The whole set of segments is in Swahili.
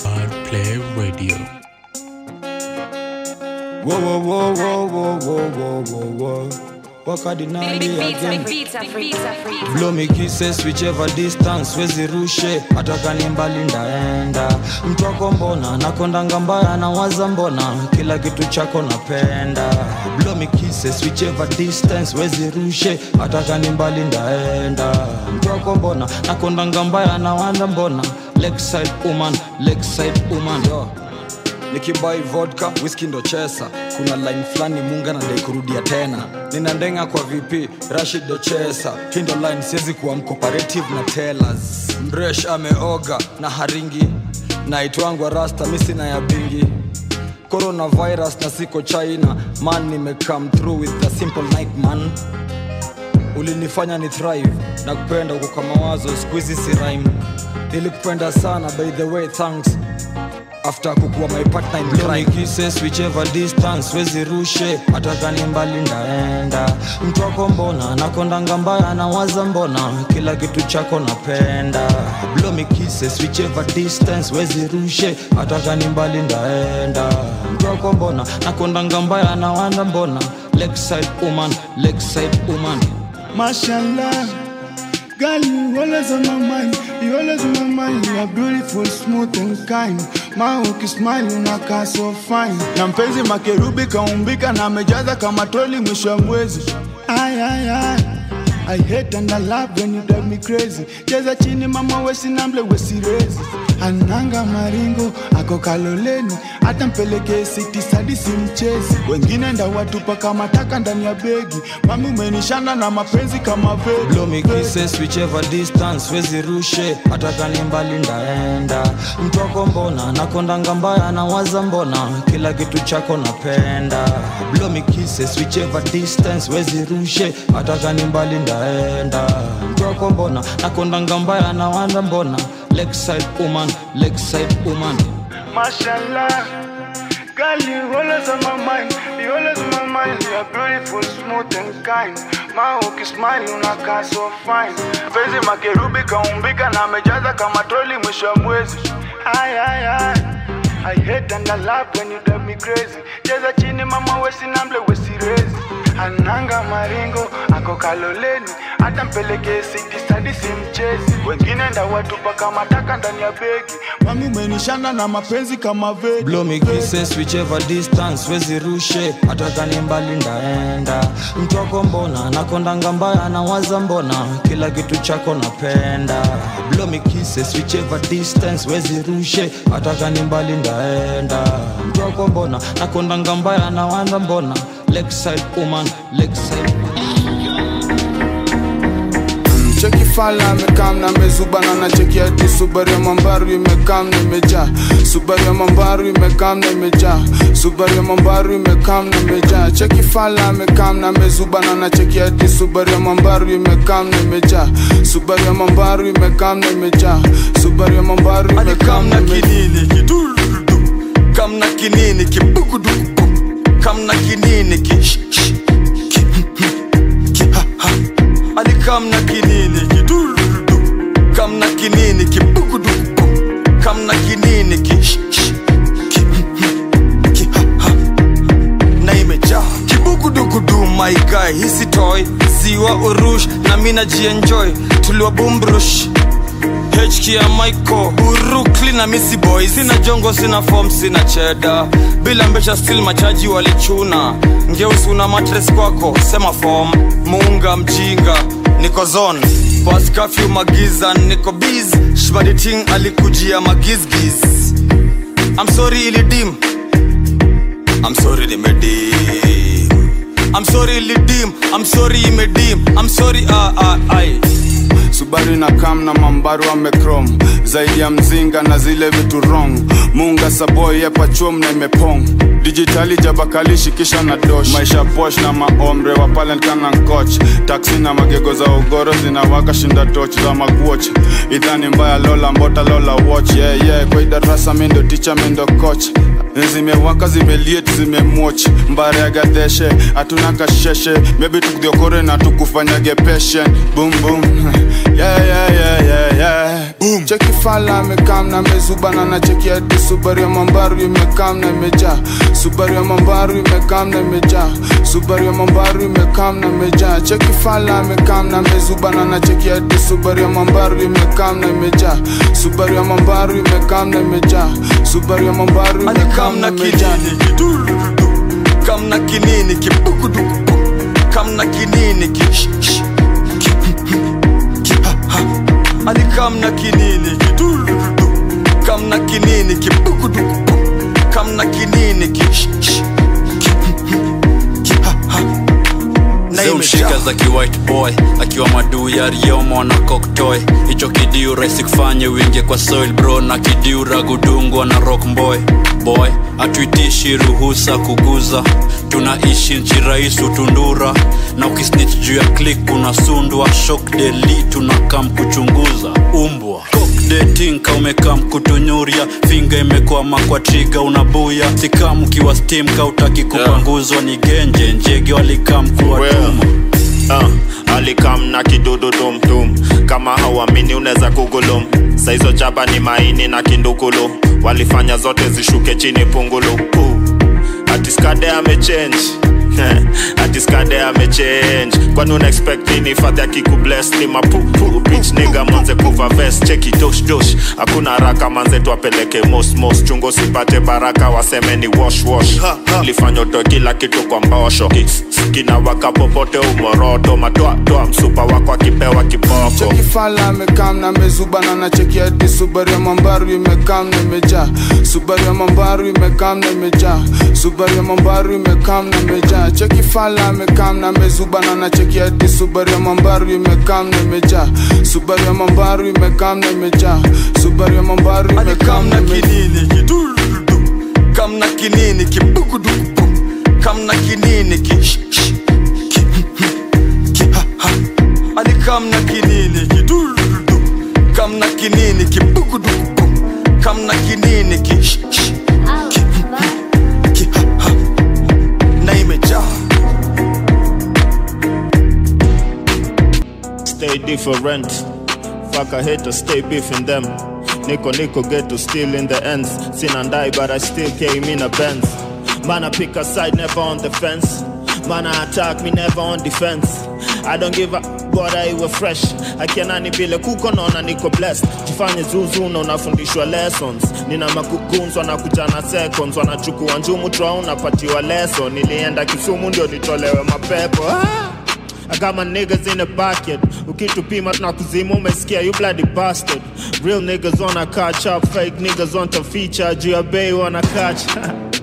Play Radio. Whoa, whoa, whoa, whoa, whoa, whoa, whoa, whoa, whoa. Again. Blow me kisses whichever distance wezi rushe. Hata kani mbali ndaenda. Mtwako mbona nakondanga mbaya nawaza mbona. Kila kitu chako napenda. Blow me kisses whichever distance wezi rushe. Hata kani mbali ndaenda. Mtwako mbona nakondanga mbaya nawaza mbona Lakeside woman, Lakeside woman yo. Nikibai vodka whisky ndo chesa. Kuna line fulani munga nadai kurudia tena. Nina ndenga kwa vp rashid ndo chesa. Hii line siwezi kuwa mcooperative na tellers. Mresh ameoga na haringi. Naitwangwa rasta misi na ya bingi. Coronavirus na siko china. Man nimecome through with a simple night man ulinifanya ni thrive na kupenda huko kwa mawazo. Skuizi si rhyme. Nilikupenda sana by the way thanks. After kukuwa my partner in crime. Kisses whichever distance wezi rushe. Hata kani mbali ndaenda. Mtu wako mbona nakondanga mbaya na waza mbona. Kila kitu chako napenda. Blow me kisses whichever distance wezi rushe. Hata kani mbali ndaenda. Mtu wako mbona nakondanga mbaya na waza mbona. Lakeside woman, Lakeside woman Mashallah, girl, you always on my mind. You always on my mind. You are beautiful, smooth and kind. Ma ukismile unakaa so fine. Na mpenzi makerubi kaumbika na amejaza kama troli mwisho wa mwezi. Ay, ay, ay. I hate and I love when you drive me crazy. Cheza chini mama wesi namble wesi rezi. Ananga maringo ako kaloleni, hata mpelekee siti sadi si mchezi. Wengine ndawatupa kama taka ndani ya begi. Mami umenishana na mapenzi kama me kisses whichever distance wezi rushe. Hata kani mbali ndaenda. Mtu wako mbona nakondanga mbaya na waza mbona. Kila kitu chako napenda. Blow me kisses whichever distance wezi rushe. Hata kani mbali ndaenda. Mtu wako mbona nakondanga mbaya na waza mbona Lakeside woman, Lakeside woman Mashallah, girl, you always on my mind. You always on my mind. You are beautiful, smooth and kind. My hook Ma you unakaa so fine. Penzi makerubi kaumbika na amejaza kama troli mwisho wa mwezi. Ay, ay, ay. I hate and I love when you drive me crazy. Cheza chini mama wesi namble wesi rezi ananga maringo ako kaloleni hata mpelekee sitisadi simchezi wengine ndawatupa kama taka ndani ya begi. Mami umenishana na mapenzi kama distance wezi rushe. Hata kani mbali ndaenda. Mtoko mbona nakondanga mbaya nawaza mbona. Kila kitu chako napenda. Distance wezi rushe. Hata kani mbali ndaenda. Mtoko mbona nakondanga mbaya nawaza mbona. Lakeside woman, Lakeside cheki fala amekam na mezubana na cheki hadi subaru mambaru imekam na imejaa subaru mambaru imekam na imejaa subaru mambaru imekam na imejaa cheki fala amekam na mezubana na cheki hadi subaru mambaru imekam na imejaa subaru mambaru imekam na imejaa subaru mambaru imekam na kinini kidurudu kamna kinini kibugudugu kamna kinini ki sh- sh- ki ki ha ha. Ali kamna kinini kidurudu kamna kinini kibugudugu kamna kinini ki sh- sh- ki ki ha ha. Na imejaa. Kibugudugudu my guy. Hisi toy. Ziwa urush na mina jienjoy tuliwa bumbrush HK ya Michael Urukli na Missy Boy Sina jongo, sina form, sina cheda Bila mbesha still machaji walichuna. Ngeusi una matres kwako, sema form. Muunga mjinga, niko zone. Bas curfew magiza, niko biz Shbadi ting alikujia magizgiz. I'm sorry ilidim I'm sorry nimedim I'm sorry ilidim I'm sorry imedim I'm sorry ah ah ai subaru na kam na mambaru amekrom zaidi ya mzinga na zile vitu wrong. Munga saboy yepachom na imepong. Dijitali jabakalishi kisha na dosh. Maisha posh na maomre wa palent kana nkoch taksi na magego za ugoro zinawaka shinda toch za magwoch idhani mbaya lola mbota lola watch. Yeah, yeah. kwa idarasa mindo ticha mindo coach zimewaka zimeliet zimemwoch mbare ya gadeshe hatuna kasheshe. Mebi tukudhiokore na tukufanyage boom boom. Yeah, yeah, yeah, yeah, yeah. boom cheki fala amekamna amezubana na cheki hadi subaru ya mambaru imekamna imejaa. Subaru ya mambaru imekamna imejaa. Subaru ya mambaru imekamna imejaa. Cheki fala amekamna amezubana na cheki hadi subaru ya mambaru imekamna imejaa. Subaru ya mambaru imekamna imejaa. Subaru ya mambaru imekamna imejaa. kamna kinini kibukuduku kamna kinini kish Ani kamna kinini kidududu kamna kinini kibugudugu kamna kinini ki Imejaa za kiwhite boy akiwa maduu ya riomo na koktoy hicho kidiu rahisi kufanye wingie kwa soil bro na kidiu ragudungwa na rock boy. Boy hatuitishi ruhusa kuguza. Tunaishi nchi raisu tundura na ukisnich juu ya clik kuna sundwa shok deli tunakam kuchunguza. Umbwa detinka umekam kutunyuria finga imekwama kwa triga unabuya. Sikam ukiwa stim ka utaki kupanguzwa ni genje. Njege walikam kuwatuma uh, alikam na kidudu tumtum kama hauamini unaweza kugulum. Saizo chaba ni maini na kindukulu. Walifanya zote zishuke chini pungulu. Uh, atiskade amechange atiskade amechange kwani una expect nini fadhi akikubles ni mapupu. Bitch nigga manze kuva vest. Cheki dosh dosh. Hakuna haraka manze tuapeleke mos mos. Chungo sipate baraka waseme ni wash wash. Lifanya utoe kila kitu kwa mbosho kina kinawaka popote umoroto matoatoa msupa wako akipewa kiboko. Cheki fala amekam na na cheki hadi subaru ya mambaru imekam na imejaa. Subaru ya mambaru imekam na imejaa. Subaru ya mambaru imekam na cheki fala amekam na mezubana na cheki hadi subaru ya mambaru imekam na imejaa. Subaru ya mambaru imekam na imejaa. Subaru ya mambaru imekam kam na kinini kidurudu Kam na kinini kibugudugu Kam na kinini ki sh- sh- ki ki ha ha. Ani kam na kinini kidurudu Kam na kinini kibugudugu Kam na kinini ki stay different. Fuck I hate to stay beefing them. Nico Nico get to steal in the ends. Sin and die, but I still came in a Benz. Man, I pick a side, never on the fence. Man, I attack me, never on defense. I don't give a bora iwe fresh akianani vile kuko naona niko blessed jifanye zuzu na unafundishwa lessons nina makukunzwa na kujana seconds wanachukua njumu tra unapatiwa lesson nilienda kisumu ndio nitolewe mapepo ah! I got my niggas in the bucket. Ukitupima tunakuzima umesikia you bloody bastard. Real niggas wanna catch up, fake niggas want to feature. Juu ya bei wanna catch.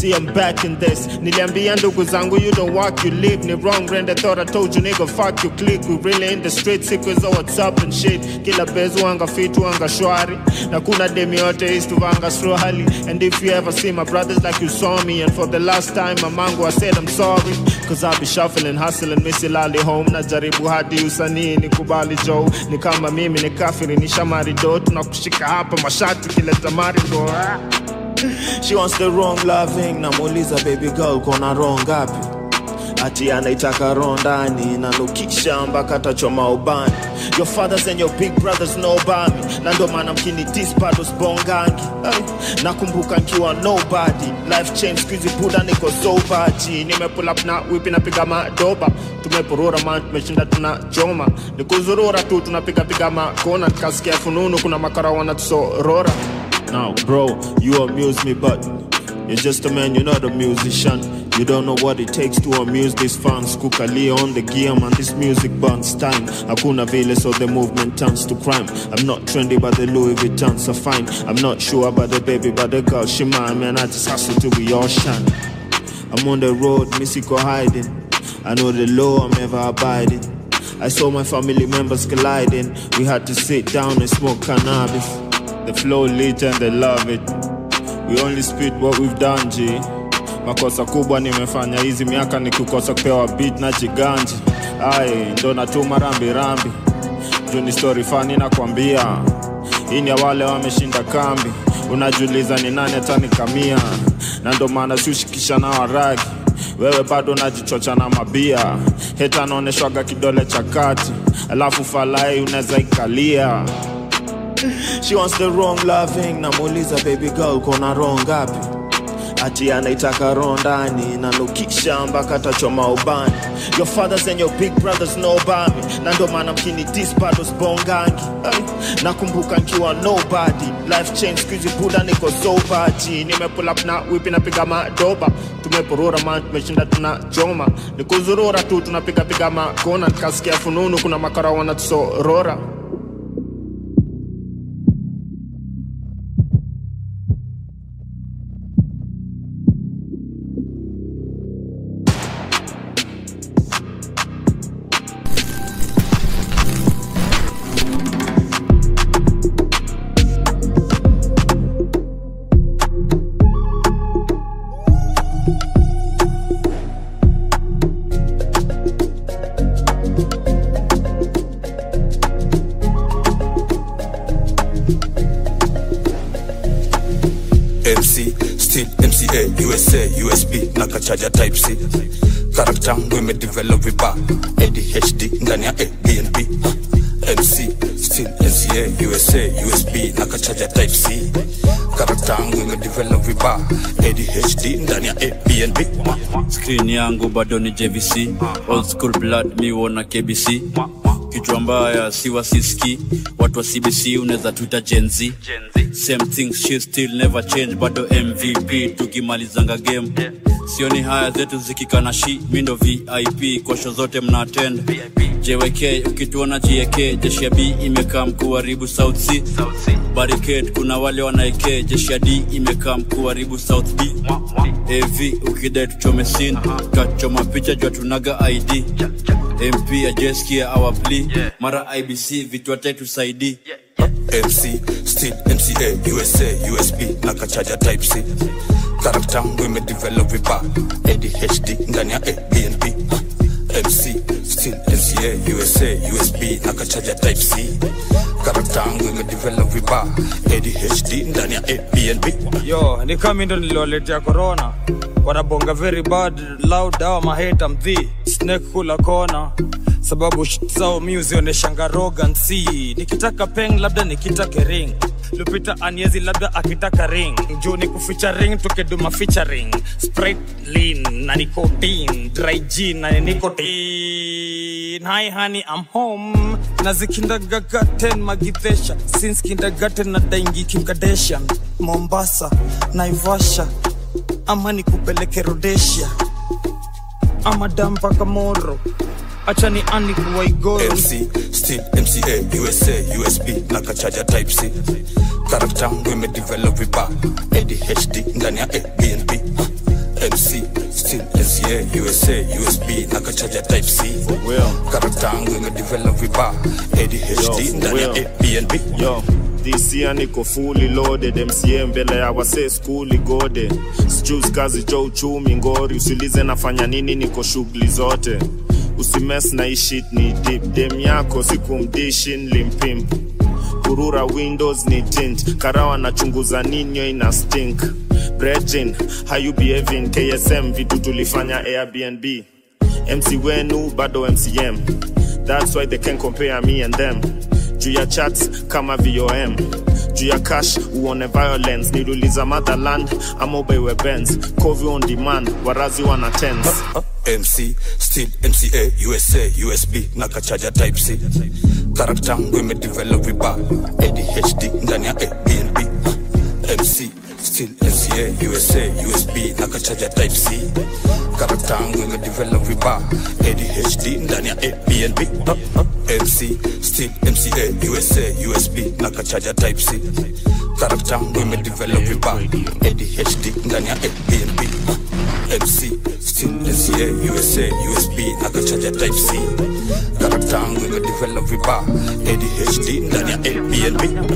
See I'm back in this. Niliambia ndugu zangu you don't walk, you live. Ni wrong brand, I thought I told you nigga fuck you click. We really in the street, sequence of what's up and shit. Kila bezu anga fitu anga shwari. Na kuna demi yote is to vanga swahili. And if you ever see my brothers like you saw me. And for the last time, my mango I said I'm sorry. Cause I be shuffling, hustling, misilali home. Najaribu hadi usanii nikubali Joe. Ni kama mimi ni kafiri, ni shamari do. Tunakushika hapa mashati kileta marigo. Ah. She wants the wrong loving. Namuuliza baby girl kona wrong ngapi? Ati anaitaka roho ndani nanukisha mpaka tachoma ubani. Your fathers and your big brothers know about me. Na ndo maana mkinitis bado spongangi Ay, nakumbuka nkiwa nobody. Life change skuizi buda niko sobaji nimepull up na wipi napiga madoba. Tumeporora man tumeshinda tunachoma. Nikuzurura tu tunapigapiga makona. Nikasikia fununu kuna makara wanatusorora Now, bro, you amuse me, but you're just a man, you're not a musician. You don't know what it takes to amuse these fans. Kukalia on the gear, man, this music burns time. Hakuna vile, so the movement turns to crime. I'm not trendy, but the Louis Vuittons are fine. I'm not sure about the baby, but the girl, she mine, man. I just hustle till we all shine. I'm on the road, Missy hiding. I know the law, I'm ever abiding. I saw my family members colliding. We had to sit down and smoke cannabis. The flow lit and they love it. We only spit what we've done, G. Makosa kubwa nimefanya hizi miaka ni kukosa kupewa beat na jiganji. Ai, ndo natuma rambi rambi. Juu ni story fani nakwambia. Hii ni ya wale wameshinda kambi. Unajiuliza ni nani atanikamia, na ndo maana siushikisha na waragi. Wewe bado unajichocha na mabia, heta anaoneshwaga kidole cha kati, alafu falai unaweza ikalia she wants the wrong loving. Namuuliza baby girl kona wrong ngapi? Ati anaitaka roho ndani nanukisha mpaka tachoma ubani. Your fathers and your big brothers know about me na ndo maana mkini dis bado sbongangi Ay, nakumbuka nkiwa nobody. Life change skuizi buda niko sobati nimepull up na wipi napiga madoba. Tumeporora man tumeshinda choma nikuzurura tu tunapigapiga makona nikasikia fununu kuna makara wanatusorora imedevelop vibaya, ADHD ndani ya ABNB. MC, still MCA, USA, USB na kachaja type C. karatangu yangu imedevelop vibaya, ADHD ndani ya ABNB. screen yangu bado ni jvc old school blood mi wona kbc kichwa mbaya siwa siski watu wa cbc unaweza tuita Z same things she still never change bado mvp tukimalizanga game sioni haya zetu zikikana shi mindo vip kwa show zote mna attend jwk ukituona jk jeshi ya b imekaa mkuharibu south c. Barricade kuna wale wanaeke jeshi ya d imekaa mkuharibu south b. Av ukidai tuchome sin tachoma picha jua tunaga id mp ajeskia plea mara ibc vitu tusaidii MC, still MCA, USA, USB na kachaja type C. Karakta yangu imedevelop vibaya, ADHD ndani ya ABNB. MC, still MCA, USA, USB akachaja type C. Karakta ime imedevelop viba ADHD ndani ya APNB. yo ni kama ndo niliwaletea corona. Wanabonga very bad loud dawa maheta mdhi snake kula kona sababu shit zao mi uzioneshanga roganc nikitaka peng labda nikitake ring. Lupita anyezi labda akitaka ring. Juu ni kuficha ring tukeduma featuring sprite lean na nicotine dry gin na nicotine hi honey i'm home. Nazi kindergarten magidhesha since kindergarten na daingi kimkadeshan mombasa naivasha. Ama nikupeleke rodesia ama dampaka Kamoro. Acha ni ani kuwaigoro. MC, still MCA, USA, USB na kachaja type C. Karakta yangu imedevelop vibaya, ADHD ndani ya ABNB. MC, MCA, USA, USB naka charger type C. Karatangu inga imedevelop vibaya, ADHD ndani ya APNB yo niko fully loaded mca mbele ya wase skuli gode. Sijus kazi jo uchumi ngori usilize nafanya nini niko shughuli zote. Usimes na ishit ni dip dem yako sikumdishi limpimp kurura windows ni tint. Karawa nachunguza ninyo ina stink brejin you behaving ksm vitu tulifanya airbnb. Mc wenu bado mcm that's why they can compare me and them. Juu ya chats kama vom juu ya cash uone violence. Niluliza motherland ama ubeiwe bens covi on demand warazi wana tens. MC, still MCA, USA, USB na kachaja type C. Karakta ngu imedevelop vibaya, ADHD ndani ya ABNB. MC, still MCA, USA, USB na kachaja type C. Karakta yangu imedevelop vibaya, ADHD ndani ya ABNB. MC, still MCA, USA, USB na kachaja type C. Karakta yangu imedevelop vibaya, ADHD ndani ya ABNB. MC, still NCA, USA, USB na kachaja type C. Karakta yangu imedevelop vibaya, ADHD ndani ya ABNB.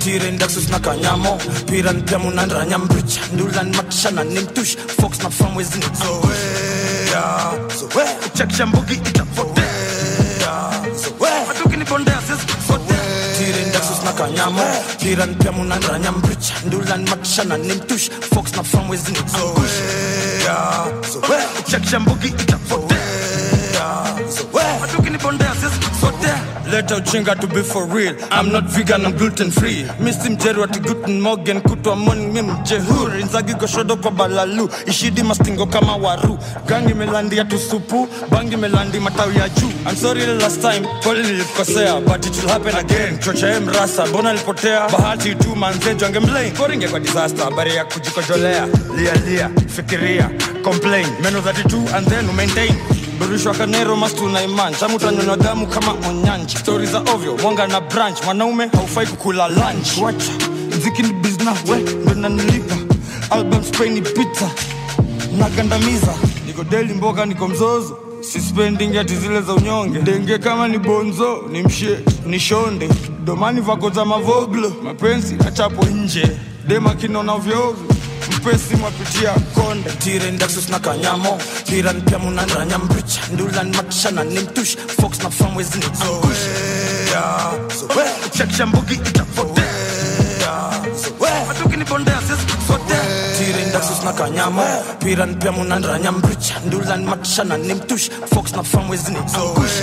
Tiren Daxus na kanyamo. Piran piamu na ranyambrich Ndulan matshana nimtush Fox na famwezi ni zoea Zoea Check shambugi itapotea Zoea Matuki ni bondea sisi kusotea Tiren Daxus na kanyamo. Piran piamu na ranyambrich Ndulan matshana nimtush Fox na famwezi ni zoea Zoea Check shambugi itapotea Zoea leta uchinga to be for real. I'm not vegan i'm gluten free misi mjeri wati guten morgan kutwa morning mi mjehuri nzagi goshodo kwa balalu. Ishidi mastingo kama waru. Gangi melandi ya tusupu bangi melandi matawi ya juu. I'm sorry the last time kweli nilikosea but it will happen again. Chochae mrasa mbona nilipotea bahati tu manzejo angemlain koringe kwa disaster habari ya kujikojolea. Lia lia fikiria complain. Meno 32 and then umaintain burishwa kanero mastu na iman Jamu tanyonywa damu kama onyanji stori za ovyo mwanga na branch mwanaume haufai kukula lunch. Wacha mziki ni bizna we ndo album spaini pizza nagandamiza niko deli mboka niko mzozo. Sispendingi ati zile za unyonge. Denge kama ni bonzo ni mshe ni shonde. Domani vako za mavoglo. Mapenzi achapo nje. Dema kinona vyovyo mpesi mwapitia konde tire ndaksus na kanyamo. Tiran pia munanranya mbricha ndulan matishana ni mtush fox na famwezi ni angush chakisha mbugi itapotea. Matukinibondea na kanyamo. Piran pia mbricha ndulan matishana ni mtush fox na famwezi ni angush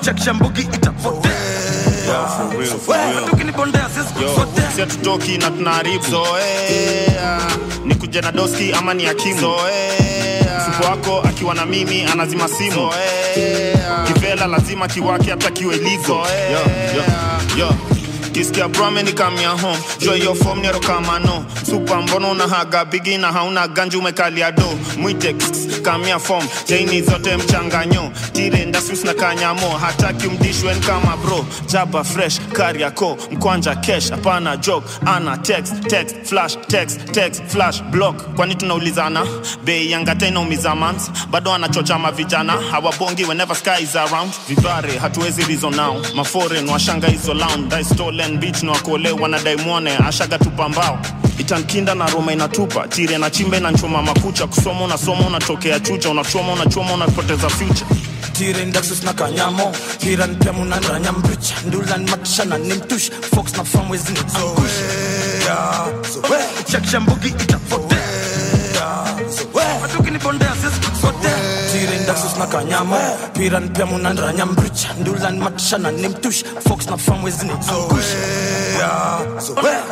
chakisha mbugi itapotea si hatutoki na tunaharibu zoea. Ni kuja na doski ama ni akimu zoea. Wako akiwa na mimi anazima simu. Zoea. Kivela lazima kiwake hata kiwe ligo yo, yo, yo. Kisikia brame ni kamia home. Jua hiyo form nero kama no supa mbono unahaga bigi na hauna ganji umekalia do. Mwite kamia form. Chaini zote mchanganyo tire ndasus na kanyamo hataki ni kama bro. Jaba fresh kariako mkwanja cash, hapana joke. Ana text text flash text text flash block. Kwani tunaulizana? Bei yanga tena umiza mans. Bado anachocha mavijana. Hawabongi whenever sky is around. Vivare hatuwezi rizo now, maforen washanga hizo lounge dai stolen beach na wakole na Daimone ashaga tupambao itankinda na roma inatupa tire na chimbe na nchoma makucha. Kusoma unasoma unatokea chucha unachoma unachoma unapoteza future. Tire ndaksus na kanyamo matishana ni mtush fox na famwezi ni angush chakisha mbugi itapotea ndaksus na kanyamo piran pia munanranya mbricha ndulan matishana nimtush. Fox na famwezi angush.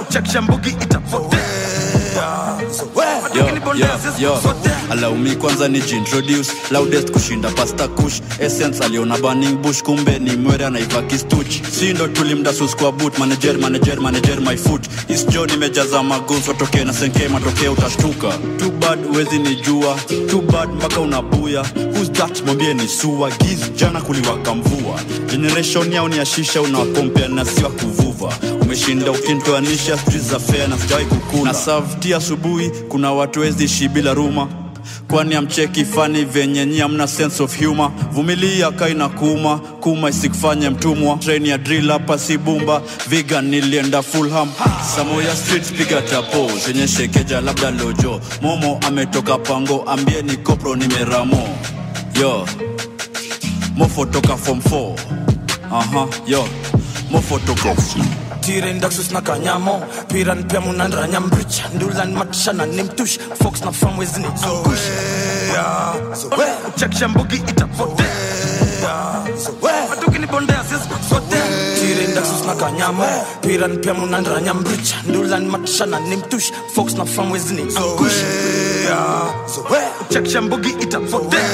Chakisha mbugi itapotea alaumi kwanza ni jintroduce. Loudest kushinda pasta kush. Essence aliona burning bush kumbe ni mwere anaiva kistuch si ndo tulimdasus kwa boot. Manager manager manager my foot. Isjo nimejaza maguns watokee na senke matokee utashtuka. Too bad wezi ni jua too bad mpaka unabuya. Who's that? Mwambie ni sua. Giz jana kuliwaka mvua. Generation yao ni ashisha unawakompea na siwa kuvuva umeshinda ukintoanisha za fea na sijawahi kukula. Na savti asubuhi kuna watu wezi ishi bila ruma. Kwani amcheki fani venye nyi amna sense of humor? Vumilia kaina kuma kuma isikufanye mtumwa. Train ya drill hapa si bumba vegan nilienda fulham samoya street piga tapo zenye shekeja labda lojo. Momo ametoka pango ambie ni kopro nimeramo. Yo mofo toka form 4 aha yo mofo toka tire ndaksus na kanyamo piran pia munanranya mbricha ndulan matshana nimtush fox na famwezi ni angush chakisha mbugi itapotea matukinibondea sisisote tire ndaksus na kanyamo piran pia munanranya mbricha ndulan matshana nimtush fox na famwezi ni angush chakisha mbugi itapotea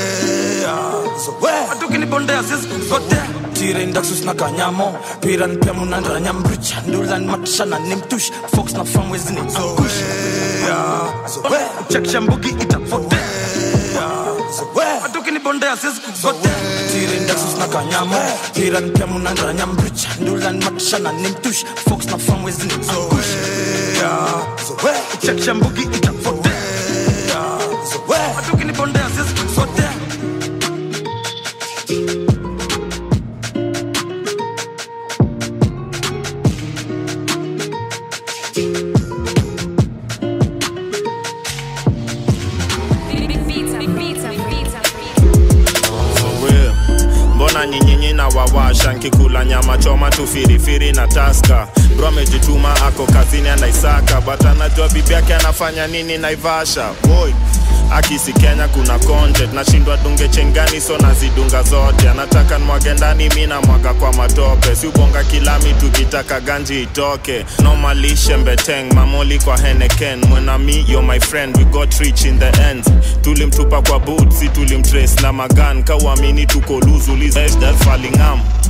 matukinibondea sisisote tire ndaksus na kanyamo. Piran pia munanranya mbricha ndulan matishana ni mtush fox na famwezi ni angush atoki ni itapotea matukinibondea sisisote tire ndaksus na kanyamo. Piran pia munanranya mbricha ndulan matishana ni mtush fox na famwezi ni angush chakisha mbugi itapotea matukinibondea sisisote mbona nyinyinyi na wawasha nkikula nyama choma tu firifiri na taska. Bro amejituma ako kazini anaisaka but anajua bibi yake anafanya nini naivasha. Boy akisi kenya kuna content. Nashindwa dunge chengani so nazidunga zote. Anataka nmwage ndani mi namwaga kwa matope. Siubonga kilami tukitaka ganji itoke. Nomalishe mbeteng. Mamoli kwa heneken mwenami yo my friend. We got rich in the end. Tulimtupa kwa boot si tulimtrace na magan. Kauamini tuko luzulizfalingam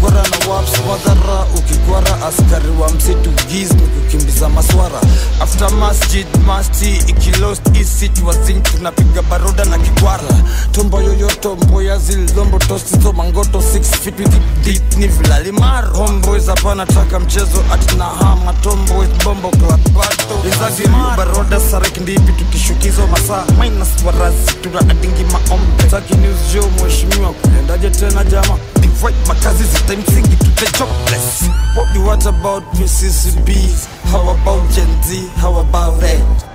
kwara na waps wadhara ukikwara askari wa msitu giz ni kukimbiza maswara. After masjid masti ikilost isit wazin tunapiga baroda na kikwara. Tombo yoyoto mboya zilombo tosizo mangoto 6 feet with it deep ni vilalimar homeboys hapana taka mchezo atina hama. Tomboys bombo klapato izazimio baroda sarek ndipi tukishukizo masaa. Minus warazi tuna adingi maombe. Taki news jo mheshimiwa kuendaje tena jama divide makazi singing to the jobless what, what about PCCBs how about Gen Z? How about that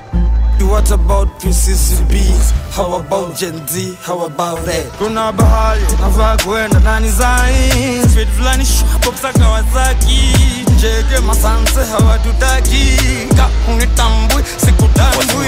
What about PCCBs? How about Gen Z? How about that? kuna bahari navaa kwenda ndani zai speed fulani shapopsa kawasaki njeke masanse hawatutaki ka unitambui sikutambui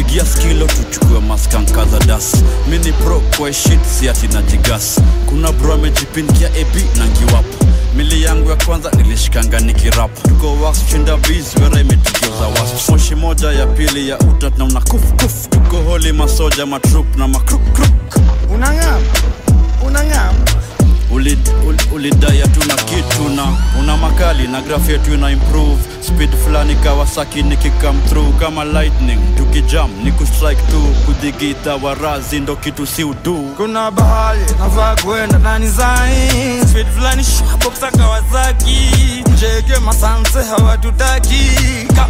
pigia skilo tuchukue maskankaza das mini pro kwa shit siati na jigas. Kuna bro amejipinkia ep na ngiwapo mili yangu ya kwanza nilishikanga nikirap. Tuko wax chinda bis wera imetugeuza was moshi moja ya pili ya utat na una kuf kuf. Tuko holi masoja matrup na makruk unang'am unang'am ulidai uli, ulidai hatuna kitu na una makali na graf yetu ina improve. Speed fulani kawasaki nikikam through kama lightning. Tukijam ni kustrike tu kudhigita warazi ndo kitu si udu. Kuna bahari navaa kwenda ndani zai speed fulani shaboksa kawasaki njege masanse hawatutaki. Ka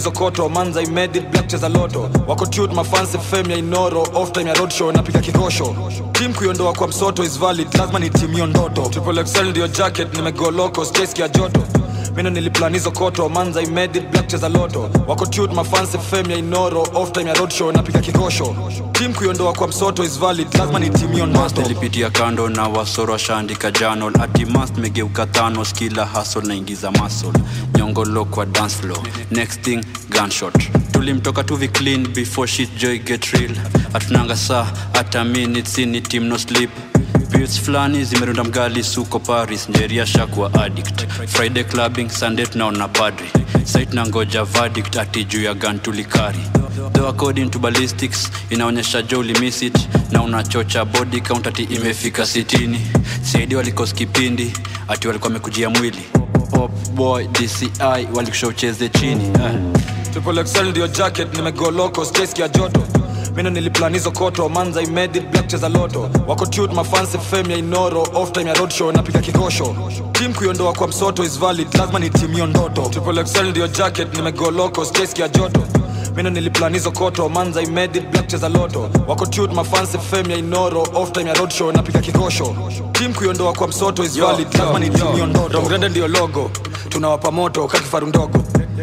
mino koto. Manza imedit black cheza loto. Wako tute mafansi fame ya inoro. Off time ya roadshow napika kikosho tim kuiondoa kwa msoto is valid lazima ni timio hiyo ndoto. Triple excel jacket nimegoloko space ya joto mino niliplanizo koto. Manza imedi black cheza loto. Wako tute mafansi fame ya inoro. Off time ya roadshow napika kikosho. Tim kuiondoa kwa msoto is valid. Lazima ni ndoto. Nilipitia kando na wasoro ashaandika janol atimast megeuka thanos. Kila hasol naingiza masol nyongolo kwa dance floor. Next thing gunshot. Tulimtoka tuvi clean before shit joy get real. Atunanga saa hata minutes ini team no sleep Beats fulani zimerunda mgali suko paris. Njeria shakwa addict. Friday clubbing sunday tunaona padri. Sait na ngoja verdict ati juu ya gun tulikari. Though according to ballistics inaonyesha jo ulimiss it na unachocha body count ati imefika sitini. Saidi walikos kipindi ati walikuwa wamekujia mwili. Pop boy dci walikusha ucheze chini. Eh. triple XL ndio jacket nimegoloko skeski ya joto mino niliplanizo koto. Manza imedit black cheza loto. Wako tute mafansi fame ya inoro. Off time ya roadshow napiga kikosho. Tim kuiondoa kwa msoto is valid. Lazima ni timu hiyo ndoto. Triple excel ndio jacket nimegoloko skeski ya joto. Mino niliplanizo koto. Manza imedit black cheza loto. Wako tute mafansi fame ya inoro. Off time ya roadshow napiga kikosho. Tim kuiondoa kwa msoto is valid. Lazima ni timu hiyo ndoto. Rongrende ndio logo. Tunawapa moto kakifaru ndogo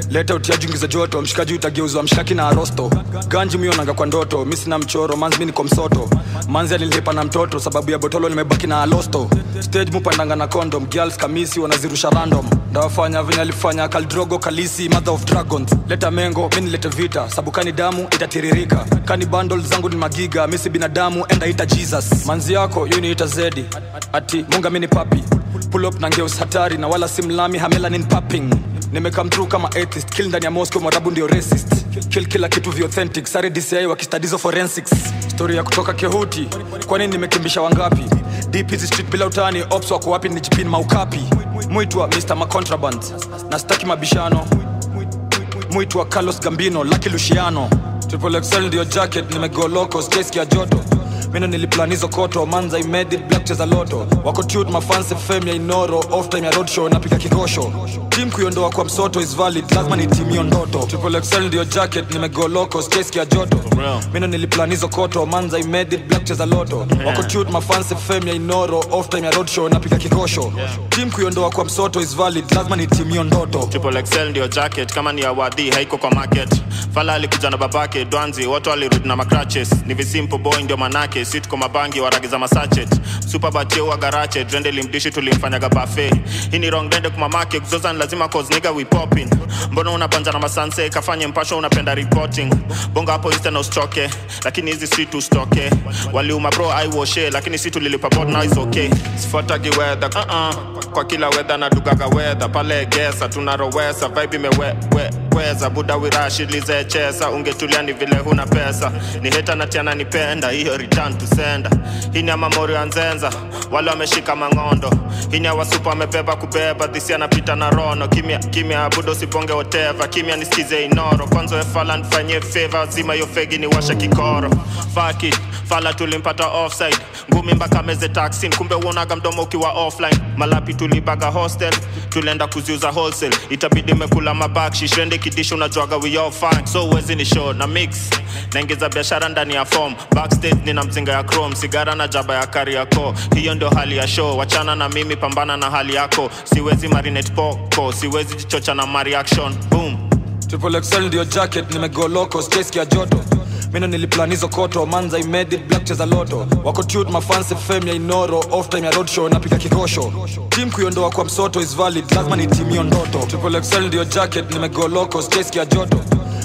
leta utiajungiza joto mshikaji utageuzwa mshaki na arosto. Ganji mionanga kwa ndoto mi sina mchoro manzi mi niko msoto. Manzi alilipa na mtoto sababu ya botolo nimebaki na alosto. Stage mupandanga na condom girls kamisi wanazirusha random. Ndawafanya venye alifanya kaldrogo kalisi mother of dragons. Leta mengo mi nilete vita sabukani damu itatiririka. Kani bundle zangu ni magiga misi binadamu enda ita jesus. Manzi yako yu niita zedi ati munga mini papi pull up na ngeus hatari na wala simlami hamelanin papping nimekam true kama atheist. Kill ndani ya moscow mwarabu ndio racist. Kill kila kitu vi authentic. Sare dci wakistadizo forensics. Story ya kutoka kehuti kwani nimekimbisha wangapi? Deep hizi street bila utani. Ops wako wapi? Ni jipin maukapi. Mwitwa mr macontraband. Na staki mabishano. Mwitwa carlos gambino laki luciano. Triple xl ndio jacket. Nimegoloko. Skeski ya joto mino niliplanizo koto. Manza imedi black cheza loto. Wako tut mafanse fem ya inoro off time ya roadshow napika kikosho. Tim kuiondoa kwa msoto is valid. Lazima ni timio ndoto. Triple xl ndio jacket nimegoloko skeski ya joto. Mino niliplanizo koto. Manza imedi black cheza loto. Wako tut mafanse fem ya inoro off time ya roadshow napika kikosho. Tim kuiondoa kwa msoto is valid. Lazima ni timio ndoto. Triple XL ndio jacket. Kama ni awadhi haiko kwa market. Fala alikuja na babake dwanzi watu walirudi na macratches ni visimpo boy ndio manake si tuko mabangi waragiza masachet. Wa garache drende limdishi tulimfanyaga bafe hii ni wrong dende kumamake kuzoza ni lazima cause nigga we popping. Mbona unapanja na masanse kafanye mpasho unapenda reporting bonga hapo insta na ustroke lakini hizi si tustoke waliuma bro aiwoshe lakini si tulilipa bot now is okay. Sifuatagi weather uh -uh. kwa kila weather na dugaga weather. Pale gesa tunarowesa vibe imewe we, weza. Buda wirashilize chesa ungetulia ni vile huna pesa. Ni heta natiana nipenda hiyo return to sender hii ni amamori ya nzenza wale wameshika mang'ondo. Hini ni awasupa amebeba kubeba. Dhisi anapita na rono. Kimya kimya abudo usiponge oteva kimya nisikize inoro. Kwanza efalan fanyie feva zima yofegi fegi ni washa kikoro. Faki fala tulimpata offside. Ngumi mpaka meze taxin kumbe uonaga mdomo ukiwa offline. Malapi tulibaga hostel. Tulienda kuziuza wholesale. Itabidi mekula mabakshi shende kidisho unajuaga we all fine. So uwezi ni show na mix. Naingiza biashara ndani ya form. Backstage nina mzinga ya chrome sigara na jaba ya kari kariako hiyo ndio hali ya show. Wachana na mimi pambana na hali yako. Siwezi marinate poko siwezi jichocha na mareaction boom. Triple xl ndio jacket nimegoloko skeski ya joto. Mino niliplanizo koto manza imedi black cheza loto. Wako tute mafansi fame ya inoro off time ya roadshow napiga kikosho. Tim kuiondoa kwa msoto is valid lazima ni timio ndoto. Triple xl ndio jacket nimegoloko skeski ya joto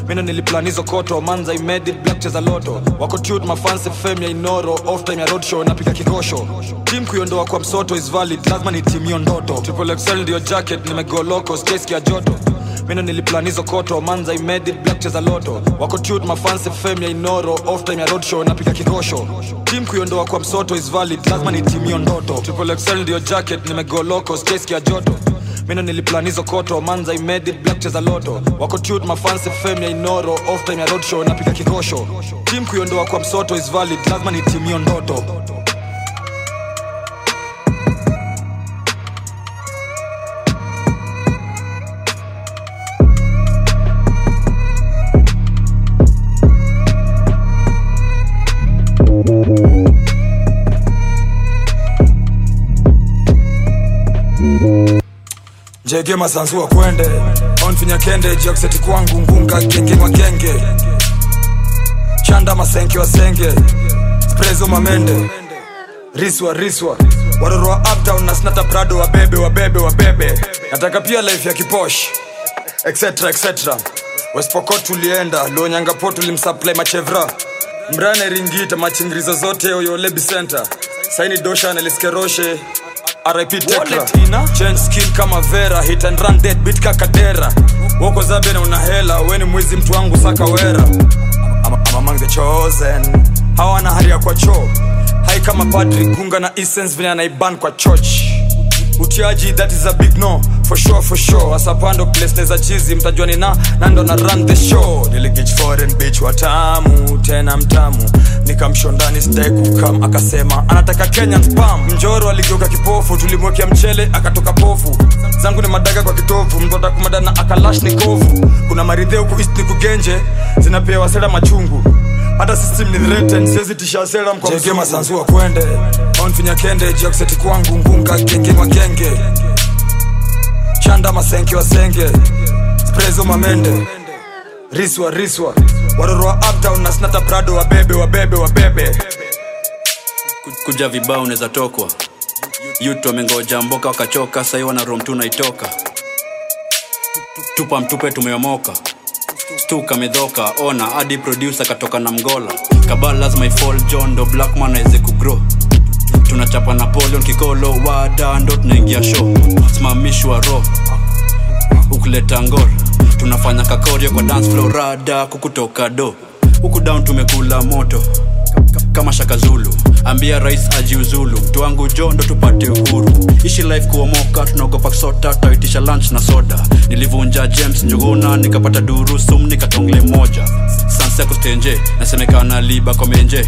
mino niliplanizo koto. Manza imedit black cheza loto. Wako tut mafanse fame ya inoro. Off time ya roadshow napika kikosho. Tim kuiondoa kwa msoto is valid. Lazima ni timio ndoto. Triple xl ndio jacket nimegoloko skeski ya joto. Mino niliplanizo koto. Manza imedit black cheza loto. Wako tut mafanse fame ya inoro. Off time ya roadshow napika kikosho. Tim kuiondoa kwa msoto is valid. Lazima ni timio ndoto. Triple xl ndio jacket nimegoloko skeski ya joto mino niliplanizo koto. Manza imedi black cheza loto. Wako tut fem ya inoro oftime ya roadshow napika kikosho. Tim kuiondoa kwa msoto is valid. Lazima ni timio ndoto jege masanzu wa kwende. Onfinya kende jakseti kwangu ngunga genge magenge chanda masenke wasenge sprezo mamende. Riswa riswa. Waroro wa uptown na snata prado wabebe wabebe wabebe. Nataka pia life ya kiposh. Etc etc wespoko tulienda luonyangapo tulimsupply machevra. Mrane ringita machingirizo zote oyolebi center. Saini dosha naliskeroshe Change skin kama Vera Hit and run dead beat kakadera Woko zabe na una hela Weni mwizi mtu wangu saka wera. I'm, I'm among the chosen Hawana haria kwa choo. Hai kama padri gunga na essence vile anaiban kwa church utiaji that is a big no. For sure for sure. Asapando place neza chizi mtajua ni na. Nando na run the show. Niligich foreign bitch watamu tena mtamu. Nikamshondani sidai kukam akasema anataka kenyan spam mjoro aligeuka kipofu. Tulimwekea mchele akatoka pofu. Zangu ni madaga kwa kitovu. Mtu atakumadana akalash ni kovu. Kuna maridhe huku east ni kugenje. Zinapewa sera machungu hata system ni threatened siwezi tisha sera mkwa mzungu masanzu wa kwende onfinya kende jakseti kwangu ngunga genge makenge. Chanda masenke wasenge. Sprezo mamende. Riswa riswa. Waroro wa uptown na snata prado wabebe wabebe wabebe. Kuja vibao unaweza tokwa. Yutu wamengoja mboka wakachoka sahii wana rom tu naitoka tupa mtupe tumeomoka stuka medhoka ona hadi producer katoka na mgola. Kabalas lazima ifall john ndo blackman aweze kugrow tunachapa napoleon kikolo wada ndo tunaingia show. Simamishwa ro ukuleta ngor tunafanya kakorio kwa dance floor rada kukutoka do. Huku down tumekula moto kama shaka zulu. Ambia rais ajiuzulu. Mtu wangu jo ndo tupate uhuru. Ishi life kuomoka tunaogopa kusota taitisha lunch na soda. Nilivunja james njuguna nikapata duru sum nikatongle moja. Sanse kustenje nasemekana liba kwa menje.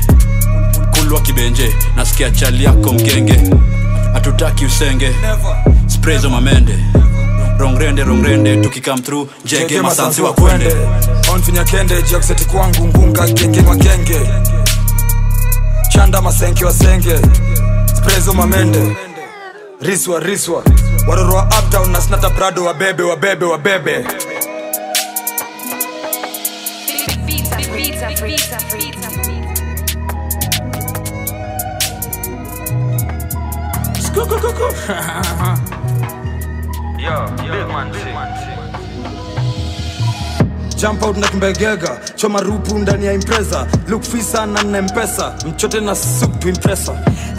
Kulwa kibenje nasikia chali yako mgenge hatutaki usenge. Sprezo mamende. Rongrende rongrende tukikam through jege masansi wa kwende. onfinya kende jiakuseti kwangu ngunga genge magenge chanda masenke wasenge sprezo mamende. Riswa riswa. Waroro wa uptown na snata prado wabebe wabebe wabebe jump out na kimbegega choma rupu ndani ya impreza look fisa na na mpesa. Mchote na sup impresa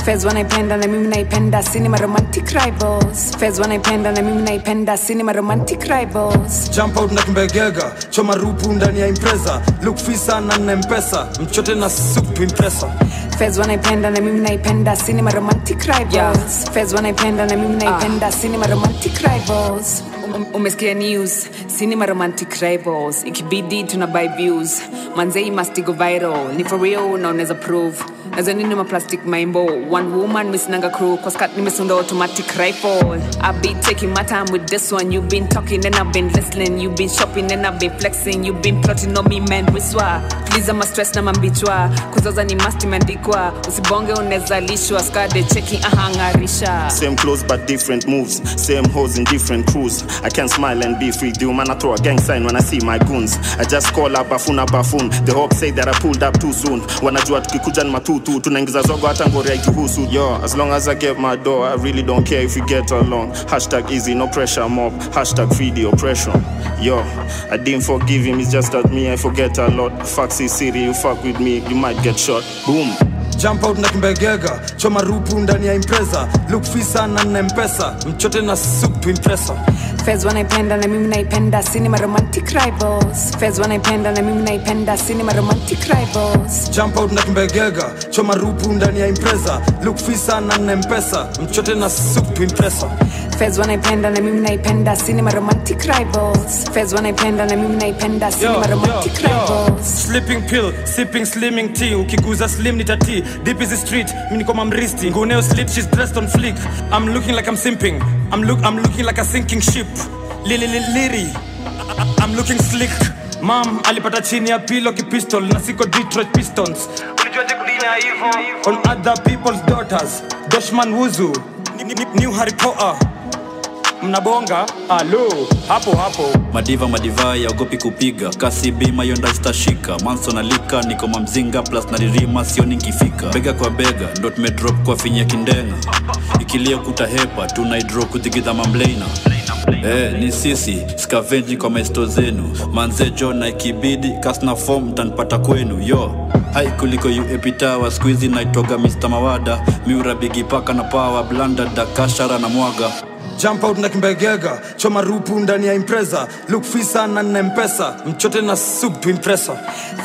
Fez wanaipenda na mimi naipenda cinema romantic rivals. Fez wanaipenda na mimi naipenda cinema romantic rivals. Jump out na kimbegega choma rupu ndani ya impreza look fisa na na mpesa. Mchote na sup impresa Fez wanaipenda na mimi naipenda cinema romantic rivals. Fez wanaipenda na mimi naipenda cinema romantic rivals. Um- umesikia news. Cinema romantic rivals. Ikibidi tuna buy views. Manzei must go viral. Ni for real na unaweza prove. Nazo nini maplastic maimbo? One woman misinanga crew. Kwa skat nimesunda automatic rifle. I've been taking my time with this one. You've been talking and i've been listening. You've been shopping and i've been flexing. You've been plotting on me man. Wiswa please ama stress na mambichwa kuzoza ni must imeandikwa usibonge unezalishwa skade cheki ahangarisha Same clothes but different moves. Same hoes in different crews. I can smile and be free. Do man I throw a gang sign when I see my goons. I just call up bafun. The hope say that I pulled up too soon. Wanajua tukikuja ni matutu. Tunaingiza zogo hata ngori haituhusu. Yo, as long as I get my door, I really don't care if you get along. Hashtag easy, no pressure mob. Hashtag free the oppression. Yo, I didn't forgive him. It's just that me, I forget a lot. Foxy city, you fuck with me, you might get shot. Boom. Jump out na kimbegega choma rupu ndani ya impreza look fisa na nna mpesa. Mchote na sup impresa Fez wanaipenda na mimi naipenda cinema romantic rivals. Fez wanaipenda na mimi naipenda cinema romantic rivals. Jump out na kimbegega choma rupu ndani ya impreza look fisa na nna mpesa. Mchote na sup impresa Fez wanaipenda na mimi naipenda cinema romantic rivals. Fez wanaipenda na mimi naipenda cinema romantic rivals. Sleeping pill sipping slimming tea. Ukiguza slim nitati deep is the street. Mimi niko mamristi. Nguneo slip, she's dressed on fleek i'm looking like i'm simping. I'm, look, I'm looking like a sinking ship. Lili li, liri. I'm looking slick. Mam alipata chini ya pilo kipistol na siko detroit pistons. Ulijuaje kulina hivyo? on other people's daughters. Doshman wuzu. Ni- ni- new harry potter mnabonga? Alo hapo hapo. Madiva madivai yaogopi kupiga. Kasi bima yonda zitashika manso nalika niko mamzinga plus naririma sioni nkifika. Bega kwa bega ndo tumedrop kwa finya kindenga ikilia kutahepa tunaidro kuthigidha mamleina Eh, ni sisi skavenji kwa maesto zenu. Manzejo na ikibidi kasna fom tanpata kwenu. Yo hai kuliko uepitawa skuizi naitoga mr mawada. Miura bigipaka na pawa blanda dakashara na mwaga jump out na kimbegega choma rupu ndani ya impreza. Look fisa na nna mpesa. Mchote na sup impresa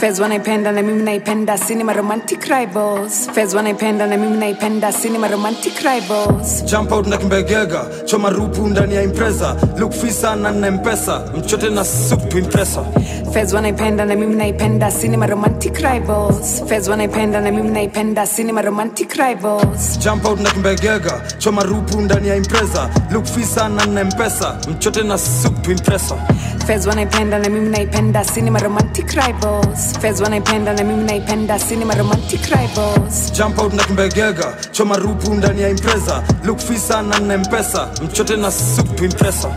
Fez wanaipenda na mimi naipenda cinema romantic rivals. Fez wanaipenda na mimi naipenda cinema romantic rivals. Jump out na kimbegega choma rupu ndani ya impreza. Look fisa na nna mpesa. Mchote na sup impresa Fez wanaipenda na mimi naipenda cinema romantic rivals. Fez wanaipenda na mimi naipenda cinema romantic rivals. Jump out na kimbegega choma rupu ndani ya impreza. Look fisa na na mpesa. Mchote na sup impresa. Fez wanaipenda na mimi naipenda cinema romantic rivals. Fez wanaipenda na mimi naipenda cinema romantic rivals. Jump out na kimbegega choma rupu ndani ya impreza look fisa na na mpesa. Mchote na sup impresa.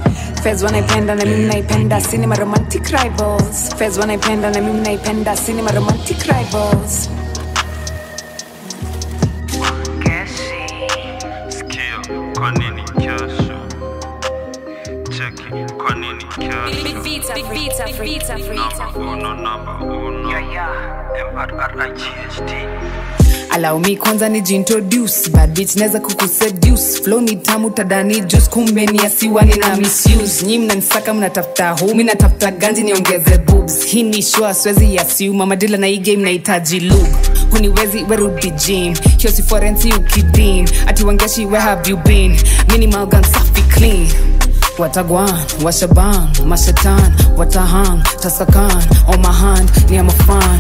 Fez wanaipenda na mimi naipenda cinema romantic rivals. Fez wanaipenda na mimi naipenda cinema romantic rivals Me kwanza ni jintroduce bad bitch naweza kukuseduce. Flow ni tamu tadani juice kumbe ni asiwani na misuse. Nyi mnanisaka mnatafuta hu mi natafuta ganji niongeze boobs. Hii ni shua swezi assume. Madila na hii game nahitaji huniwezi werudi gym. Hiyo si forensi ukidim ati wangeshi where have you been? Minimal gun safi clean watagwan washaban mashetan Watahang, tasakan on my hand ni amafan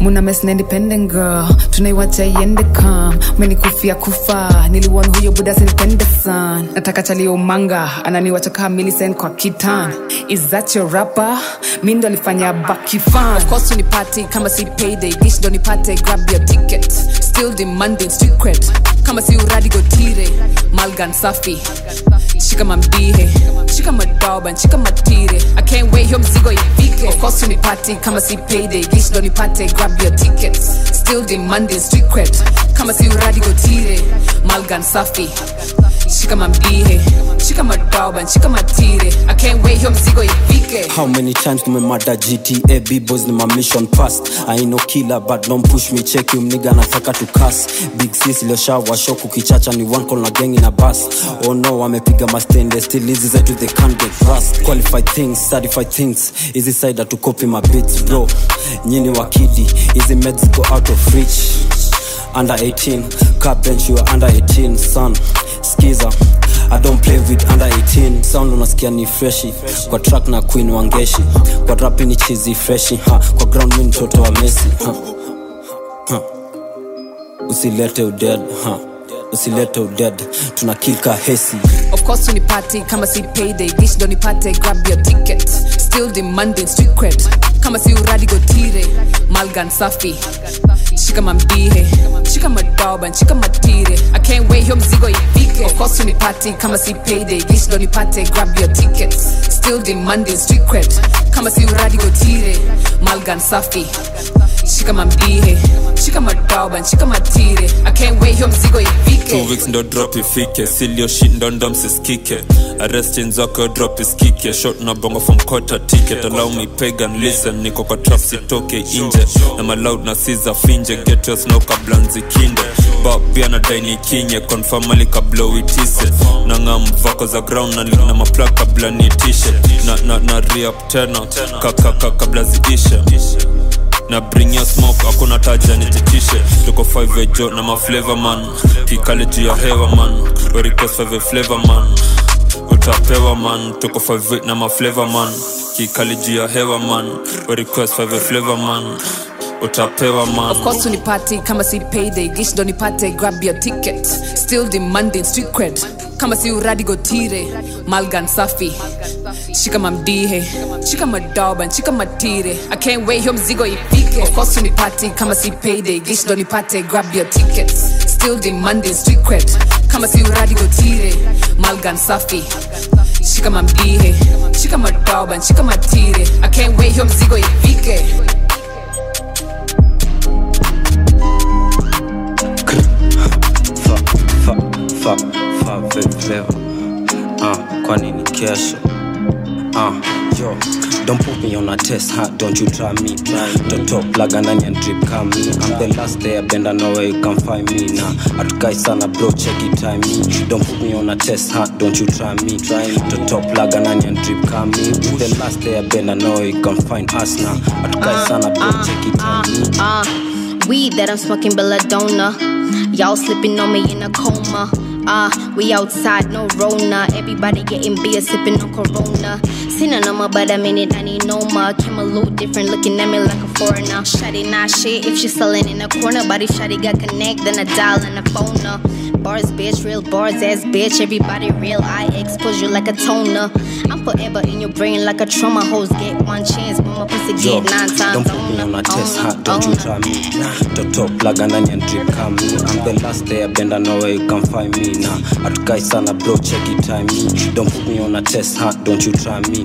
muna mess na independent girl. Tunaiwacha iende kam. Menikufia kufa. Niliwon huyo buda sinipende san. Nataka chalio manga. Ananiwacha kaa milicent kwa kitan. Is that your rapper? Mi alifanya bakifan. Of course unipati kama si payday. Dish ndo nipate grab your ticket still demanding street cred. Kama si uradi gotire malgan safi. Shika mamdihe shika madoban shika matire i can't wait hiyo mzigo ifike of course unipati kama si payday. Dish ndo nipate grab your tickets. Still demanding street cred. Kama si uradi gotire malgan safi. Shika mamdihe How many times tumemada GTA B-boys ni my mission past I ain't no killer but don't push me. Check you mniga nataka to cuss Big sis iliyoshawa shock ukichacha ni one call na gang in a bus. Oh no wamepiga mastende still hizi zetu they can't get rust Qualified things, certified things. Hizi side to copy my beats bro. Nyini wakidi, hizi meds go out of reach. Under 18, car bench you are under 18 son. Skiza I don't play with under 18 sound unasikia ni freshi kwa track na queen wangeshi kwa rap ni chizi freshi ha. kwa ground ni mtoto wa Messi ha. Ha. usilete uded ha. usilete uded tunakilka hesi of course unipati kama si payday dish ndo nipate grab your ticket still demanding street cred kama si uradi gotire malgan safi. Shika mamdihe shika madoban shika matire. I can't wait hiyo mzigo ifike. Of course unipati kama si payday. Dish ndo nipate grab your ticket still demanding street cred kama si uradi gotire malgan safi shika mamdihe shika i can't wait mzigo ifike. Two weeks ndo drop ifike silio ndo arrestin zako drop isikike. Shot na bongo from quarter ticket. Allow me listen niko kwa sitoke inje. Na maloud na siza finje get your snow bop pia na kinye confirm ali na ngam vako za ground na link na na na na re-up tena kaka na bring your smoke hakuna taja nititishe. Tuko 5 ejo na maflavor man. Kikale juu ya hewa man. We request 5 flavor man. Utapewa man. Tuko 5 na maflavor man. Kikali juu ya hewa man. We request 5 flavor man. Utapewa man. Of course unipati kama si payday gish ndo nipate. Grab your ticket. Still demanding street cred kama si uradi gotire malgan safi. Shika mamdihe shika madoban shika matire i can't wait hiyo mzigo ifike of course unipati kama si payday gish ndo nipate grab your tickets. Still demanding street cred. Kama si uradi gotire malgan safi. Shika mamdihe shika madoban shika matire i can't wait hiyo mzigo ifike fa, ve, flavor. Uh, kwa nini kesho uh, yo Don't put me on a test, huh? Don't you try me. Don't talk like and onion drip, come me. I'm the last day, bend, I know where you can find me now. Atukai sana bro, check it, time me. Don't put me on a test, huh? Don't you try me. Don't talk like and onion drip, come me. I'm the last day, bend, I know where you can find us now. Atukai sana bro, check it, time me. Uh, weed that I'm smoking belladonna. Y'all slipping on me in a coma. Uh, we outside, no Rona. Everybody getting beer, sipping on Corona. Seen a number, but mean it, I need no more. Came a little different, looking at me like a foreigner. Shotty not shit if she selling in a corner. Body shotty got connect, then a dial and a phone. Bars, bitch, real bars, ass bitch. Everybody real, I expose you like a toner. I'm forever in your brain like a trauma. Hoes get one chance, but my pussy Yo, get nine times. don't put me on a test, huh? Don't you try me. Don't talk plug and onion drip, come me. I'm the last day, I bend, I know where you can find me now. Atukai sana bro, check it, time me. Don't put me on a test, huh? Don't you try me.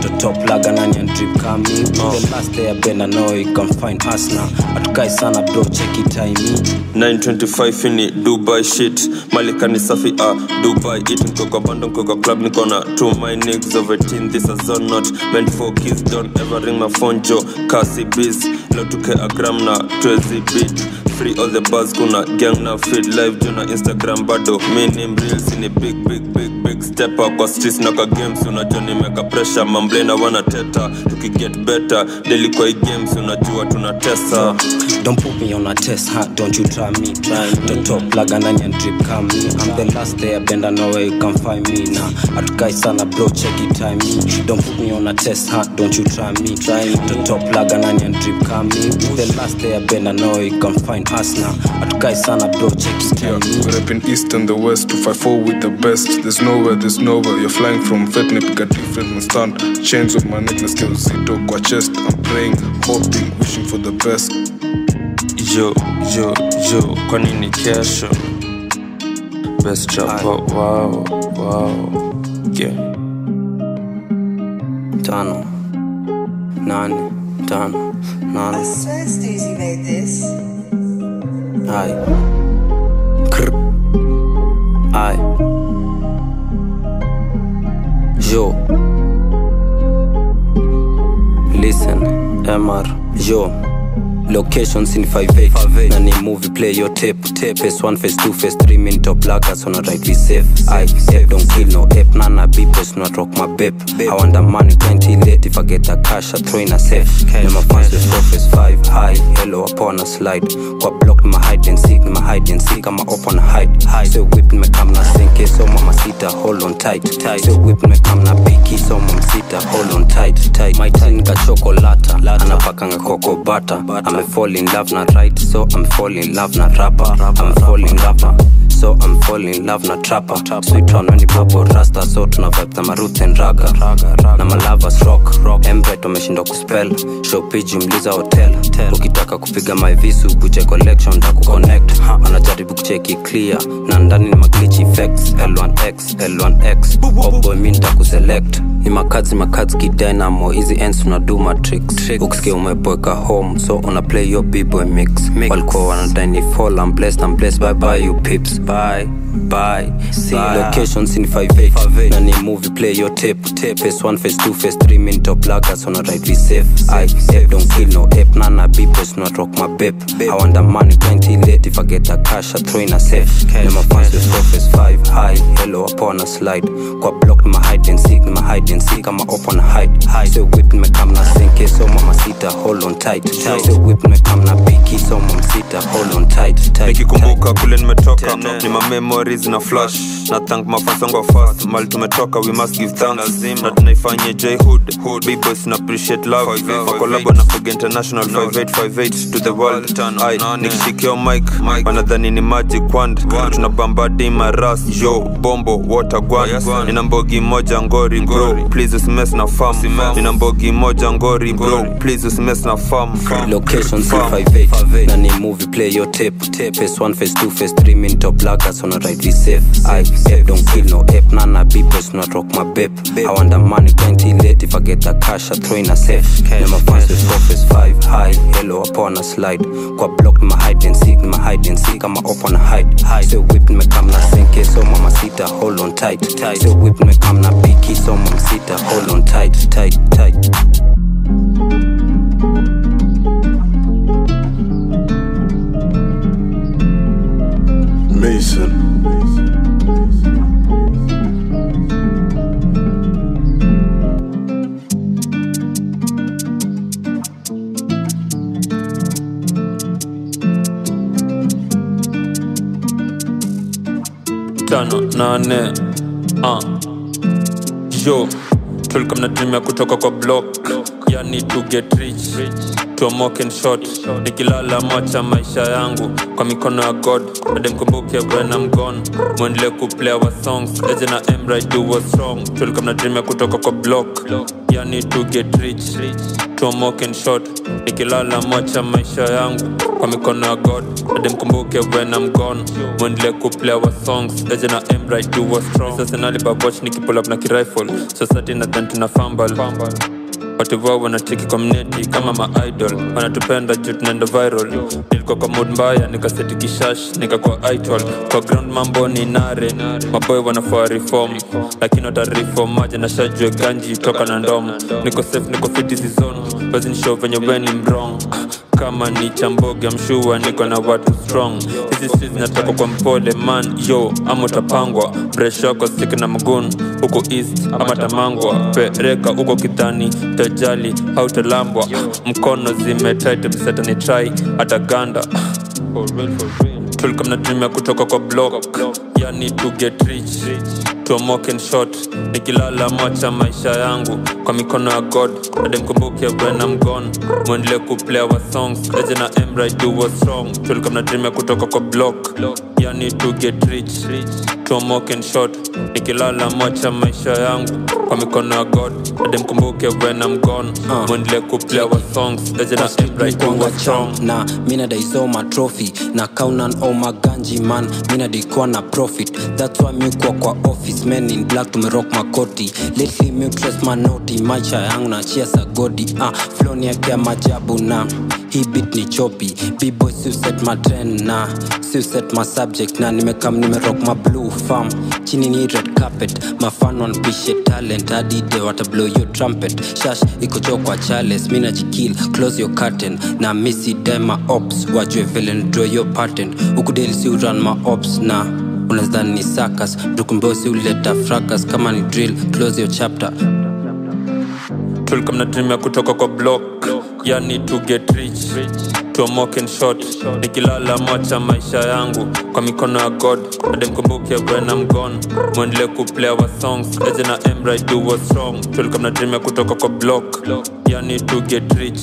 Don't talk plug and onion drip, come me. I'm the last day, I bend, I know where you can find us now. Atukai sana bro, check it, time me. 925 in it, dubai shit legit malikani safi a uh, dubai. It niko kwa bando niko kwa club niko na two my niggas over teen this a zone not meant for kids. Don't ever ring my phone jo kasi biz lo tuke gram na twezi beat free all the buzz kuna gang na feed live juu na instagram bado. Minim reels ni big big big up kwa stis na kwa games unajua nimeka pressure mamblena wanateta tukiget better daily kwa hii games unajua tunatesa Don't put me on a test, huh? Don't you try me. Try me. The top like an onion drip, come me. I'm the last day, bend, I know where you can find me now. atukai sana bro, check it, time me. Don't put me on a test, huh? Don't you try me. Try me. The top like an onion drip, come me. The last day, bend, I know where you can find us now. atukai sana bro, check it, time me. Rapping east and the west to fight for with the best. There's nowhere, there's nowhere. You're flying from Vietnam, pick a different stand. Chains of my necklace, still zito kwa chest. I'm praying, hoping, wishing for the best. yo yo yo kwa nini kesho best rapper wow wow yeah Tano. Nane. Tano. Nane. I swear Steezy made this. Aye. Krr. Aye. Yo. Listen, MR. Yo. Locations in 58 na ni movie play your tape tape. Phase 1 face 2 face 3 min top lagas on a right we safe. I safe don't kill no ape. Nana best not rock my babe. I want the money plenty late. If I get the cash I throw in a safe. Na my fans face 4 face 5 high. Hello upon a slide. Kwa block my hide and seek my hide and seek. I'm a hide. So whip me come na sink so mama sita hold on tight tight. So whip me come na picky so mama sita hold on tight tight. My tin ka chocolata anapakanga coco butter I'm fall in love not right so I'm fall in love not rapper. I'm fall in love na so I'm falling in love na trapper. Sweet on when bobo rasta. So tuna vibe za maruth and raga. Na malavas rock rock. Embret ku kuspell. Show page mliza hotel. Ukitaka kupiga my visu buje collection ta kuconnect anajaribu kucheki clear. Na ndani ni maglitch effects. L1X L1X oboy mi nitakuselect ni makazi makazi kidynamo hizi ends tunadu matrix ukisikia umeboeka home so una play your b-boy mix, walikuwa wanadaini fall I'm blessed I'm blessed bye bye you pips bye bye see locations in 58 na ni movie play your tape tape. Face 1 face 2 face 3 min top lagger on a right be safe I safe don't kill no ape. Nana be best not rock my babe. I want the money plenty late. If I get the cash I throw in a safe. Cash, my fans with 4 face 5 high hello upon a slide. Kwa block my hide and seek my hide and seek. I'm up on a hide so whip me come na sink so mama sita hold on tight. Tight. So whip me come na picky so mama sita hold on tight tight nikikumbuka kule nimetoka ni ma memories na flash. Na thank mafasongo fast mali tumetoka we must give thanks. Na tunaifanya j hood b-boys na appreciate love. Makolabo na Fog international 5858 to the world. Ai nikishikio mic. Wanadhani ni magic wand. Tunabamba dima ras. Yo bombo water gwan nina mbogi moja ngori bro. Please usimes na farm. Nina mbogi moja ngori bro. Please usimes na farm. Location in 58 na ni movie play your tape tape. Phase 1 phase 2 phase 3 min top laggers on a right be safe. I safe don't kill no ape. Nana be boys, not rock my babe. I want the money plenty late. If I get the cash I throw in a safe. Na my fans with 4 five. 5 high hello upon a slide. Kwa block my hide and seek my hide and seek. I'm up on a hide so whip me come na sink so mama sita hold on tight. Tight. So whip me come na picky so mama sita hold on tight tight tight Mason. tano nane uh. yo tulikuwa mnatumia kutoka kwa block yani to get rich tuamoken short nikilala macha maisha yangu kwa mikono ya god. Ademkumbuke when I'm gone mwendele kuplay our songs. Eje na do what's wrong. Dream ya kutoka kwa block yani to get rich. Tuamoken short nikilala macha maisha yangu kwa mikono ya god. Ademkumbuke when I'm gone mwendele kuplay our songs. Eje na what's wrong. Sasa nalibaboch nikipulap na kirifle. Society nadhan tuna fambal watu wao wanacheki kwa mneti kama maidol wanatupenda juu tunaenda viral. Nilikuwa kwa mood mbaya nikaseti kishash nikakuwa idol. Kwa ground mambo ni nare. Maboy wanafaa reform. Lakini watareform maja na shajue ganji toka na ndom. Niko safe niko fiti wazinishow venye weni mrong kama ni chamboga mshua niko na watu strong hizi streets zinatoka kwa mpole man. Yo ama utapangwa kwa sik na mgun huko east ama tamangwa pereka huko kitani tajali hautalambwa mkono zimetit mseta ni try. Hata ganda dream ya kutoka kwa block yani to get rich. Tomoken shot. Nikilala mwacha maisha yangu. Kwa mikono ya god. Ademkumbuke when I'm gone. Mwendele kuplay our songs. Eje na emra do what's wrong dream ya kutoka kwa block. Yani to get rich. Tomoken shot. Nikilala mwacha maisha yangu kwa mikono ya god ade mkumbuke when I'm gone. Uh. mwendele kuplay our songs eje na emra do what's wrong na mina daisoma trophy. Na kaunan o maganji man. Mina daikuwa na profit. That's why mi kwa office men in black tumerock makoti. Lately miutres manoti maisha yangu na chia sagodi ah, flow ni ya majabu na hii bit ni chopi. Bboy siuset matren na siuset ma subject na nimekam nimerok ma blue farm. Chini ni red carpet. Mafan wanpishe talent. Adide watablow your trumpet. Shash ikochokwa chales mina chikil close your curtain. Na misi dema ops. Wajue vile draw your patent. Ukudeli si uran ma ops na unazani ni sakas dukumbosi uleta fracas. Kama ni drill close your chapter tulika mnatumia kutoka kwa block. Yani to get rich tuamoken short nikilala mwacha maisha yangu kwa mikono ya god. Ademkumbuke when I'm gone. Mwendelee kuplay our songs. Eje na emra do what's wrong. Tulika mnatumia kutoka kwa block. Yani to get rich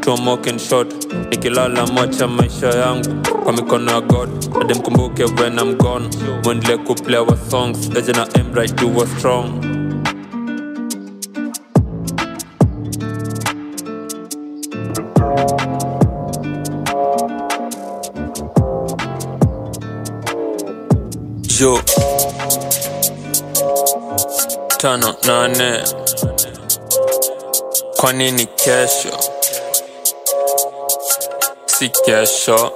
tuamoken short nikilala mwacha maisha yangu kwa mikono ya god. Ademkumbuke when I'm gone. Mwendelee kuplay our songs. Eje na emra do what's wrong yo. Tano nane kwa nini kesho? Si kesho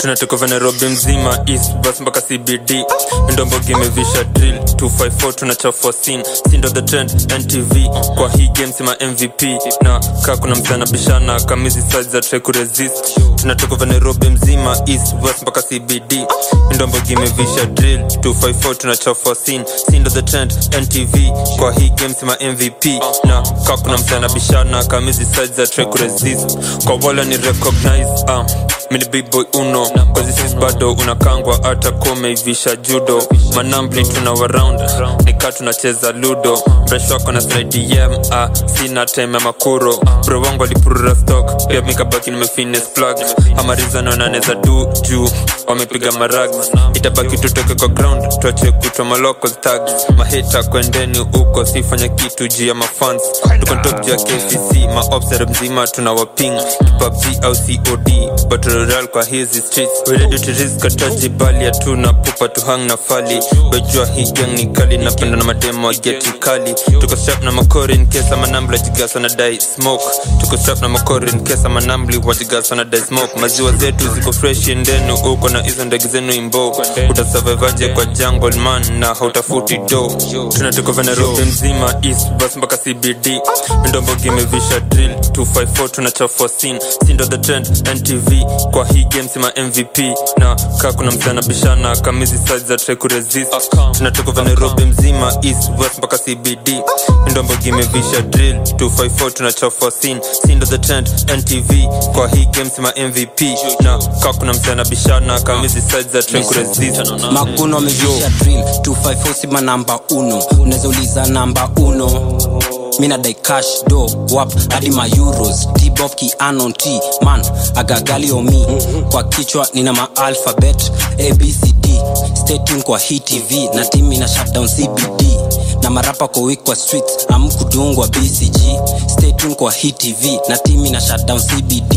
tunatoka vya nairobi mzima east bus mpaka cbd ndombogi imevisha drill 254 tunachafua sin sindo the trend ntv kwa hii game sima mvp na kaa kuna msana bishana kamizi size za try kuresist tunatoka vya nairobi mzima east west mpaka cbd ndombogi imevisha drill 254 tunachafua sin sindo the trend ntv kwa hii game sima mvp na kaa kuna msana bishana kamizi size za try kuresist kwa wala ni recognize uh, mini big boy uno. Kazi sis bado unakangwa hata komeivisha judo. Manambli tuna waround nika tunacheza ludo. Mresh wako na slidm ah, sina time ya makuro. Bro wangu alipurura stock. Pia mikabaki nimefines plug amarizano naneza du juu. Wamepiga marag. Itabaki tutoke kwa ground. Tuache kutwa malocals tag mahita kwendeni huko sifanya kitu juu ya mafans tuko top juu ya kcc maobsere mzima tuna waping kipabg au cod battle royale kwa hizi streets. We ready to risk ataji bali hatuna pupa tu hang na fali. Bejua hii gang ni kali napenda na mademo wa geti kali. Tuko strap na makori in case ama nambla jigasa na dai smoke. Tuko strap na makori in case ama nambli wajigasa na dai smoke. Maziwa zetu ziko fresh ndenu uko na hizo ndege zenu imbo utasurvivaje kwa jungle man na hautafuti do tunatoka vena nairobi mzima east bus mpaka cbd ndombogi imevisha drill 254 tunachafua sin sindo the trend ntv kwa hii game sima mvp na kaa kuna msana bishana kamizi size za try kuresist tunatoka vya nairobi mzima east west mpaka cbd ndombogimevisha drill 254 tunachafua sin sindo the trend ntv kwa hii game sima mvp na kaa kuna msana bishana kamizi size za try kuresist makuno amevisha drill 254 sima namba uno. Unaweza uliza namba uno. Mina dai cash do wap hadi ma euros. Tbof kianon t man agagali omi kwa kichwa nina maalfabet abcd stay tuned kwa hii tv na timi na shutdown cbd na marapa kwa wik kwa streets amkudungwa bcg stay tuned kwa hii tv na timi na shutdown cbd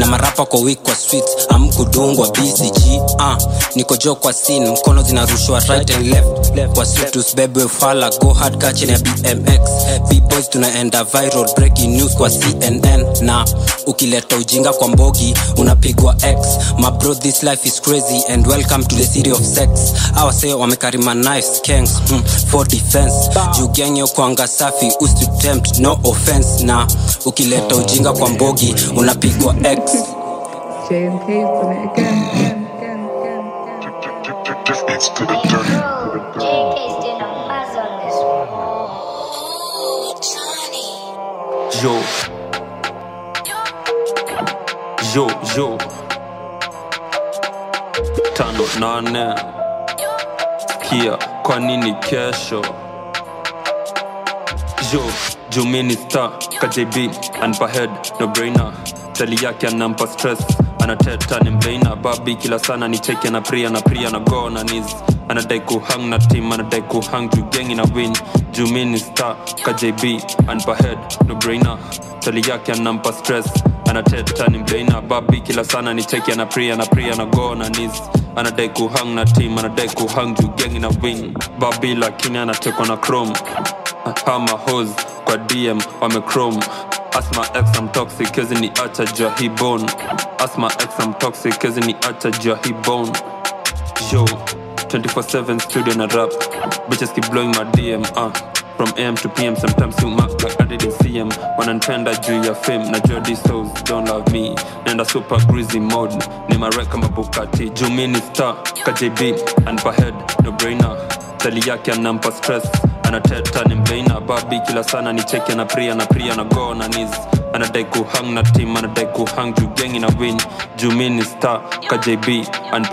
na marapa kwa wik kwa street amkudungwa bcg uh, niko jo kwa sin mkono zinarushwa right and left, left. usibebwe fala go hard kachini ya bmx bboys tunaenda viral breaking news kwa cnn na ukileta ujinga kwa mbogi unapigwa x. My bro this life is crazy and welcome to the city of sex. Awase wamekarima knives kings hmm, for defense. Jugenyo kwanga safi usitempt no offense. Na ukileta ujinga kwa mbogi unapigwa x yo yo yo. Tano nane. Kia kwa nini kesho? Yo jumini star kjb anpahed no brainer tali yake anampa stress. Anateta ni mbeina babi kila sana ni cheki anapria na pria na go na nis anadai kuhang na tim anadai kuhang juu gengi na win. Jumini star kjb anpahed no brainer. Tali yake anampa stress. Anateta ni mbeina babi kila sana ni cheki anapria na pria na go na nis anadai kuhang na tim anadai kuhang juu gengi na win. Babi lakini anatekwa na chrome. Hama hos kwa dm wamechrome asma x am toxic kezi ni acha jua hi bone asma x am toxic kezi ni acha jua hi bone yo 24/7 studio na rap. Bitches keep blowing my dm uh. From am to pm sometimes you mark like i didn't see em wananipenda juu ya fame. Na jody souls don't love me. Nenda super greasy mode. Ni marek kama bukati. Juu mi ni star kjb anpahed no brainer. Tali yake anampa stress anateta ni mbeina babi kila sana ni cheki and pria na pria na go na nis anadai kuhang na tim anadai kuhang juu gengi na win. Juu mi ni star kjb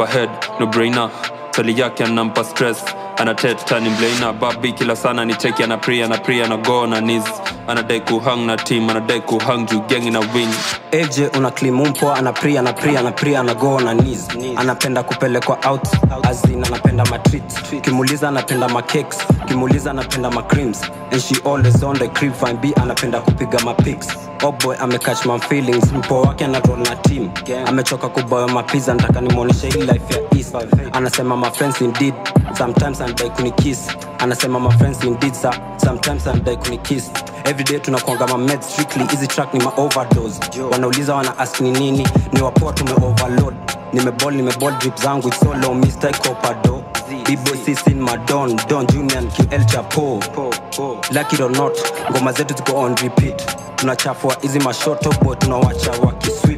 head, no brainer. Tali yake anampa stress anateta ni mbeina babi kila sana ni cheki ana pria na pria na go na nis anadai kuhang na tim anadai kuhang juu gengi na win aj una klimumpo anapria anapria anapria anago na nis anapenda kupelekwa out azin anapenda matreat kimuliza anapenda macakes kimuliza anapenda macreams and she always on the crib fine b anapenda kupiga mapics oboy amecatch my feelings. Mpo wake anarol na team. Amechoka kuboya mapiza nataka nimwonyeshe hii life ya east. Anasema my friends indeed. Sometimes anadai kunikiss anasema my friends indeed sir. sometimes anadai kunikiss everyday tunakwanga mamed strictly hizi track ni maoverdose wanauliza wana ask ni nini? Ni wapoa tume overload. Nimebol nimebol drip zangu it's so low mr. Copado bibo sisin madon don junior ql chapo. Lucky or not ngoma zetu ziko on repeat. Tunachafua hizi mashoto bo tunawacha wakiswip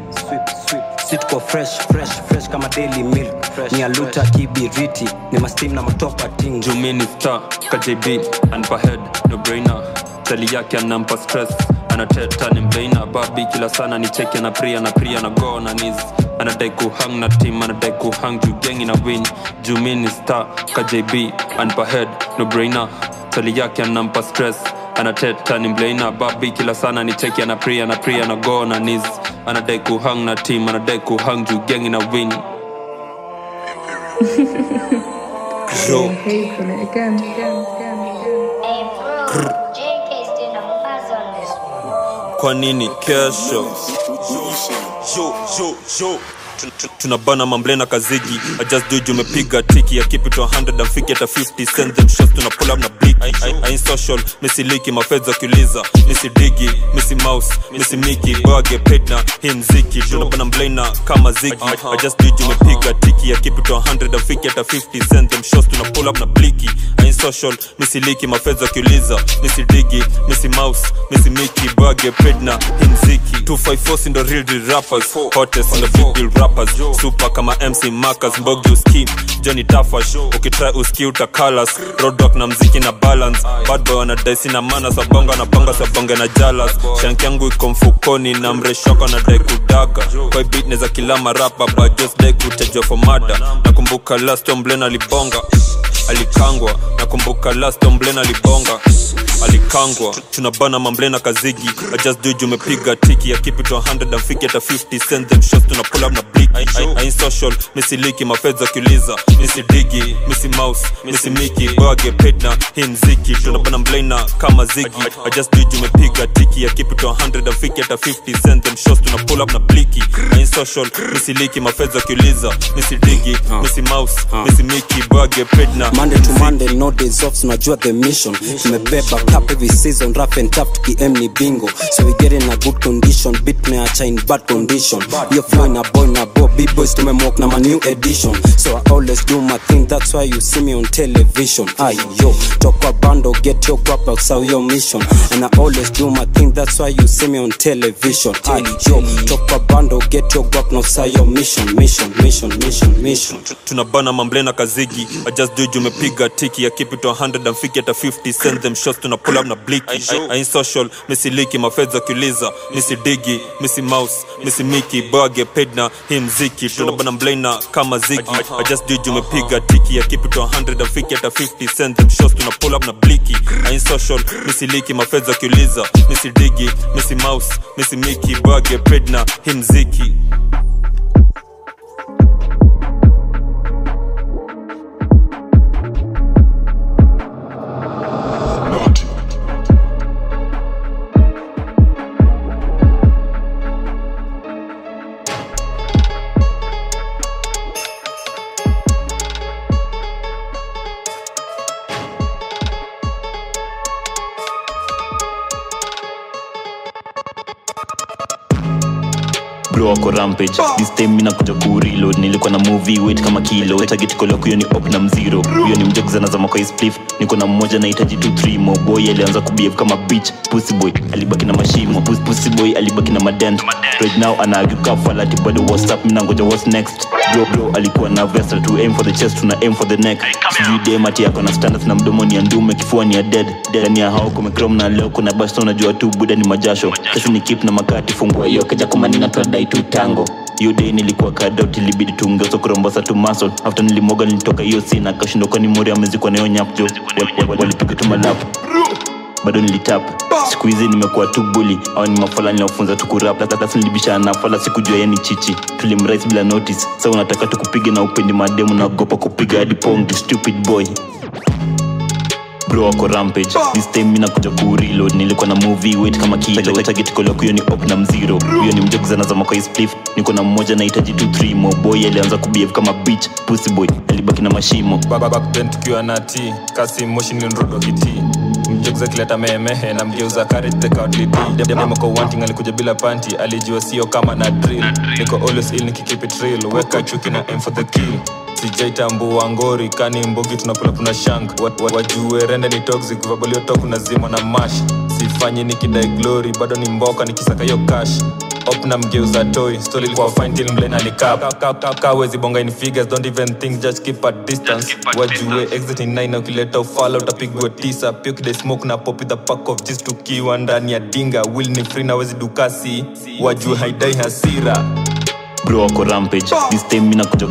si tuko fresh fresh fresh kama daily milk. Fresh, ni aluta kibiriti ni mastim na matopa ting. Jumini star kjb anpahed no brainer. Tali yake anampa stress anateta ni mbeina babi kila sana ni cheki ana pria na pria na go na nis anadai kuhang na tim anadai kuhang juu gengi na win. Jumini star kjb anpahed no brainer. Tali yake anampa stress anateta ni mbeina babi kila sana ni cheki ana pria na pria na go na nis anadai kuhang na tim anadai kuhang juu gengi na win. Yo. kwa nini kesho? Yo, yo, yo. Tun- tun- tunabana mamblena kazigi. I just do it, umepiga tiki I keep it to 100 and fiki hata 50 send them shots tuna pull up na blik ain't social. Misiliki mafedza kiuliza misidigi misi mouse misi miki boage paid na hii mziki tunabana mblena kama zigi I, I just do it, umepiga tiki I keep it to 100 and fiki hata 50 send them shots tuna pull up na bliki I ain't social. Misiliki mafedza kiuliza misidigi misi mouse misi miki boage paid na hii mziki 254 sindo real deal rappers. Hottest on the big deal rappers super kama mc marcus mbogi uski johnny tafash ukitry uski utakalas roadrock na mziki na balance. Bad boy na mana. Sabonga na bonga sabonge na jalas shank yangu iko mfukoni na mreshoko anadai kudaga. Kwa bitne neza kila marapa bajos dai kutajwa for mada nakumbuka last omblena libonga alikangwa. Nakumbuka last mblena libonga alikangwa. Tunabana mamblena kazigi. I just do it, umepiga tiki ya keep it to 100 and fiki hata 50 send them shots tuna pull up na blik ain't social. Misiliki mafedza kiuliza misi digi misi mouse misi miki boage petna na hii mziki. Tunabana mblena kama zigi. I just do it, umepiga tiki ya keep it to 100 and fiki hata 50 send them shots tuna pull up na bliki I ain't social. Misiliki mafedza kiuliza misi digi misi mouse misi miki boage petna na monday to monday no days off tunajua the mission. Tumebeba cup every season rough and tough tukiem ni bingo. So we get in a good condition beat meacha in bad condition. Yo flow na boy na bo big boys tumemwalk na my new edition. So i always do my thing that's why you see me on television. Ay yo talk a bando get your guap sell your mission. And i always do my thing that's why you see me on television. Ay yo talk a bando get your guap sell your mission. Mission mission mission mission. Tunabana mamblena kazigi I just do it, umepiga tiki ya keep it to 100 amfiki hata 50 send them shots tuna pull up na bliki ain't social misiliki mafedha kiuliza misi digi misi mouse misi miki boage paid na hii mziki tunabana mblena kama zigi I just did umepiga tiki ya keep it to 100 amfiki hata 50 send them shots tuna pull up na bliki I social misiliki mafedha kiuliza misi digi misi mouse misi miki boage paid na hii mziki bro wako rampage. This time mina kuja kureload nilikuwa na movie weight kama kilo. Target kolo kuyo ni op na mziro. Huyo ni mjogzana za kwa spliff. Niko na mmoja nahitaji tu 3 mo boy alianza kubiev kama bitch. Pussy boy alibaki na mashimo. Pussy, pussy boy alibaki na madent. Right now anaagiuka falati bado whatsapp mina ngoja what's next? Bro bro alikuwa na vessel to aim for the chest tuna aim for the neck. Sijui demati yako na standards na mdomo ni ya ndume kifua ni ya dead. Ndani ya hao kumekrom na leo kuna basta unajua tu buda ni majasho. Kesi ni kip na makati fungua hiyo kaja kumanina tunadai tu tango. Hiyo day nilikuwa kadout ilibidi tuongeza kurombosa tu muscle. After nilimoga nilitoka hiyo sina kashindo kwani mori amezikwa nayo nyapjo walipiga tu malapu bado nilitap. Siku hizi nimekuwa tu buli au ni mafala ninaofunza tu kurap. Sasa nilibishana na fala sikujua yani ni chichi. Tulimrais bila notice. Sa unataka tukupige na upendi mademu naogopa kupiga hadi pong you stupid boy bro wako rampage. This time mina kuja kureload nilikuwa na movie weight kama kilo. Target call yako hiyo ni op na mziro hiyo ni mjogzana za makoi spliff. Niko na mmoja nahitaji tu 3 mo boy alianza kubehave kama bitch pussy boy. Alibaki na mashimo. Baba backbend tukiwa na t kasi moshi nilrodo kiti mjogza kileta mehemehe na mgeuza karitekaudlidemoko wanting alikuja bila panti alijua sio kama na drill. Niko always ill nikikipitril weka chuki na aim for the kill. Sijaitambua ngori kani mbogi tunapulapuna shank Wa- wa- wajue rende ni toxic. Vaboliotok nazima na mash. Sifanyi nikidai glory bado ni mboka nikisaka hiyo cash op na mgeuza toy stoli ilikuwa fine till mlena alikawezi bonga in figures don't even think just keep at distance. Wajue exit in 9 ukileta ufala utapigwa tisa. Pia ukidai smoke na pop the pack of jis tukiwa ndani ya dinga. Will ni free na wezi dukasi. Wajue haidai hasira bro ako rampage. This time mina kuja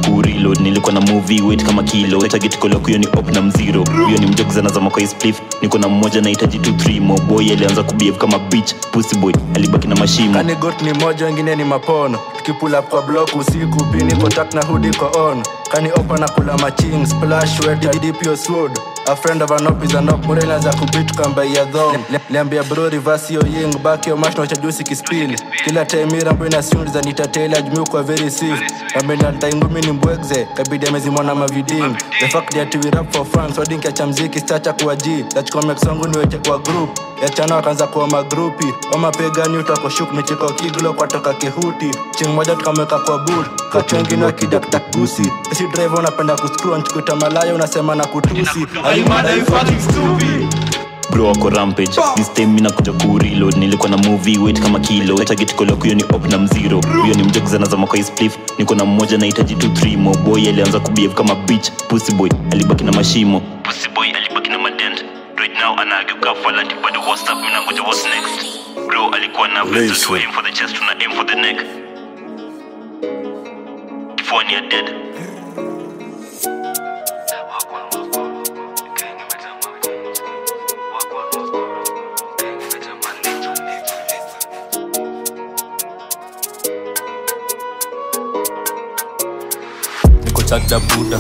nilikuwa na movie kama kilo. Target hiyo ni op na mziro huyo ni mjogzana za makoi spliff. Niko na mmoja nahitaji tu 3 mo boy alianza kubehave kama bitch. Pussy boy alibaki na mashimo. Kani got ni moja wengine ni mapono. Tukipula kwa block usiku pini kotak na hoodie kwa on kani opa na kula maching splash wet deep your sword. A friend of an op is an op morena za kubit kamba ya dhong bro reverse yo ying back mash na kispill kila time mira mbona nitatela kwa very safe amena taingumi ni mbwegze kabidi amezimona mavidim the fact that we rap for mziki stacha kwa g. Niweke kwa group. Ya chana wakaanza kuwa magrupi. Wamapegani utakoshuk michiko kiglo kwatoka kihuti. Ching moja tukamweka kwa esi drive unapenda kuskru malaya unasema na kutusi. You fucking stupid bro wako rampage. This time mina kuja kureload nilikuwa na movie weight kama kilo. Target kolo kuyo ni op na mziro huyo ni mjogzana za makoi spliff. Niko na mmoja nahitaji tu 3 mo boy alianza kubehave kama bitch. Pussy boy alibaki na mashimo. Pussy boy alibaki na madent right now anaagiuka falati bado up. Mina ngoja what's next? Bro alikuwa na vessel to aim for the chest tuna aim for the neck. Kifuwa ni ya dead chakda buda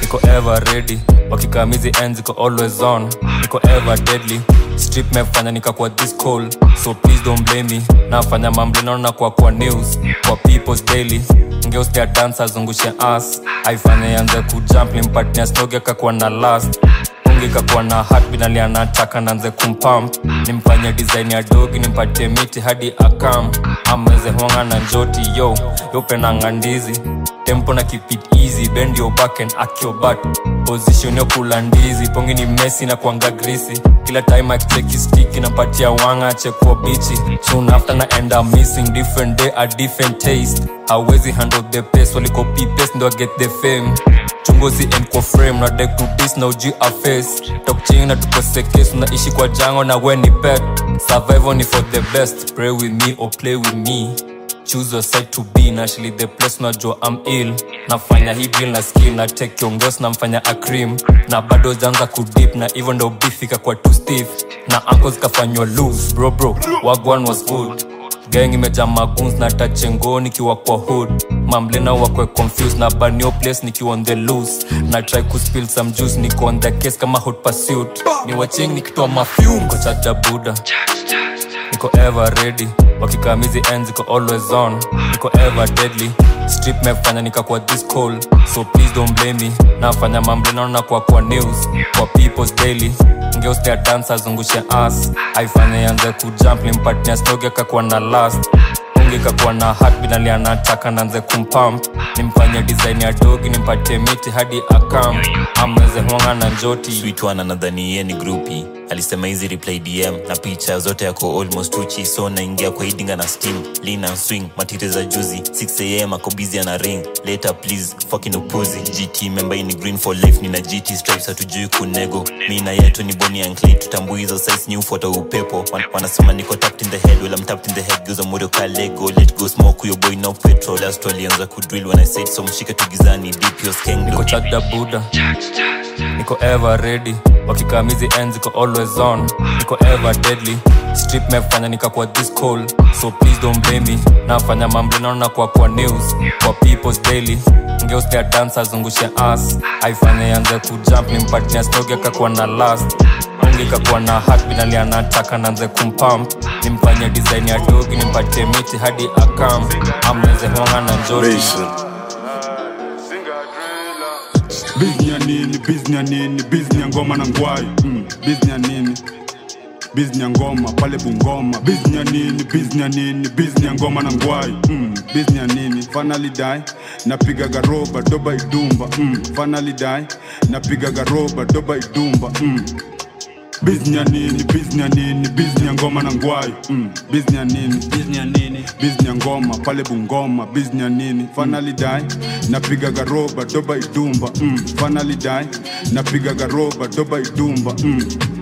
niko ever ready. Wakikamizi ends iko always on. Niko ever deadly. Strip mefanya nikakuwa this call so please don't blame me. Nafanya mamblinaona kwa kwa news. Kwa people's daily. Ngeustia dance zungushe as aifanya yanze kujump limpatnia snogi akakuwa na last ungi kakuwa na heartbeat alianataka nanze kumpamp nimfanye design ya dogi nimpatie miti hadi akam. Ameze honga na njoti yo. Yopenanga ndizi tempo na keep it easy bend your back and act your butt position yo kula ndizi pongi ni mesi na kuanga grisi kila time akicheki stick inapatia wanga chekwa bichi. Soon after na end up missing different day a different taste. Hawezi handle the pace walikopi pace ndo I get the fame. Chunguzi end kwa frame na deck to this na uji a face. Talk ching na tukose case unaishi kwa jango na we ni pet. Survival ni for the best pray with me or play with me choose your side to be na shili the place najua I'm ill. Nafanya hii drill na skill na take kiongos namfanya acrim na bado janza kudip na hivyo ndo beef ikakuwa too stiff. Na ankles kafanywa loose bro bro wagwan was good. Gang imejaa maguns na tachengo nikiwa kwa hood. Mamlena wakwe confused na banio place nikiwa on the loose. Na try kuspill some juice niko on the case kama hot pursuit. Ni watching nikitoa mafyum kwa buda buda niko ever ready. Wakikamizi ends iko always on. Niko ever deadly. Strip mefanya nikakuwa this call so please don't blame me. Nafanya mamblinaona kwa kwa news. Kwa people's daily. Ngeustia dansa zungushe as aifanya yanze kujump limpatnia snogi akakuwa na last ungi kakuwa na binali anataka nanze kumpamp nimfanye design ya dogi nimpatie miti hadi akam ameze honga na njoti. Sweet one anadhani yeye ni grupi alisema hizi reply dm na picha zote yako almost uchi. So naingia kwa idinga na steam lina swing. Matite za juzi 6am ako busy ana ring. Later please fucking upuzi. Gt member ini green for life nina gt stripes hatujui kunego. Mi na yetu ni boni and clay tutambui hizo size ni photo upepo. Wanasema niko tapped in the head well I'm tapped in the head geuza murio ka lego let go smoke your boy no petrol. Last walianza kudrill when i said so mshika tugizani deep your skeng niko chakda buda niko ever ready. Wakikamizi ends iko always on. Niko ever deadly. Strip mefanya nikakuwa this cold. So please don't blame me. Nafanya mamblinaona kwa kwa news. Kwa people's daily ngeustia dansa azungushe as aifanya yanze kujump nimpatia stogi akakuwa na last ungi kakuwa na heartbeat anataka nanze kumpamp nimfanye design ya dogi nimpatie miti hadi akam amneze honga na njoti bizni ya nini bizni ya nini bizni ya ngoma na ngwai. Mm. bizni ya nini bizni ya ngoma pale bungoma biznya nini biznya nini biznya ngoma na ngwai mm. bizni nini finally die napiga garoba doba idumba mm. finally die napiga garoba doba idumba mm. bizni nini biznya nini biznya ngoma na ngwai mm. bizni nini biznya nini biznya ngoma pale bungoma biznya nini finally die napiga garoba doba idumba mm. finally die napiga garoba doba idumba mm.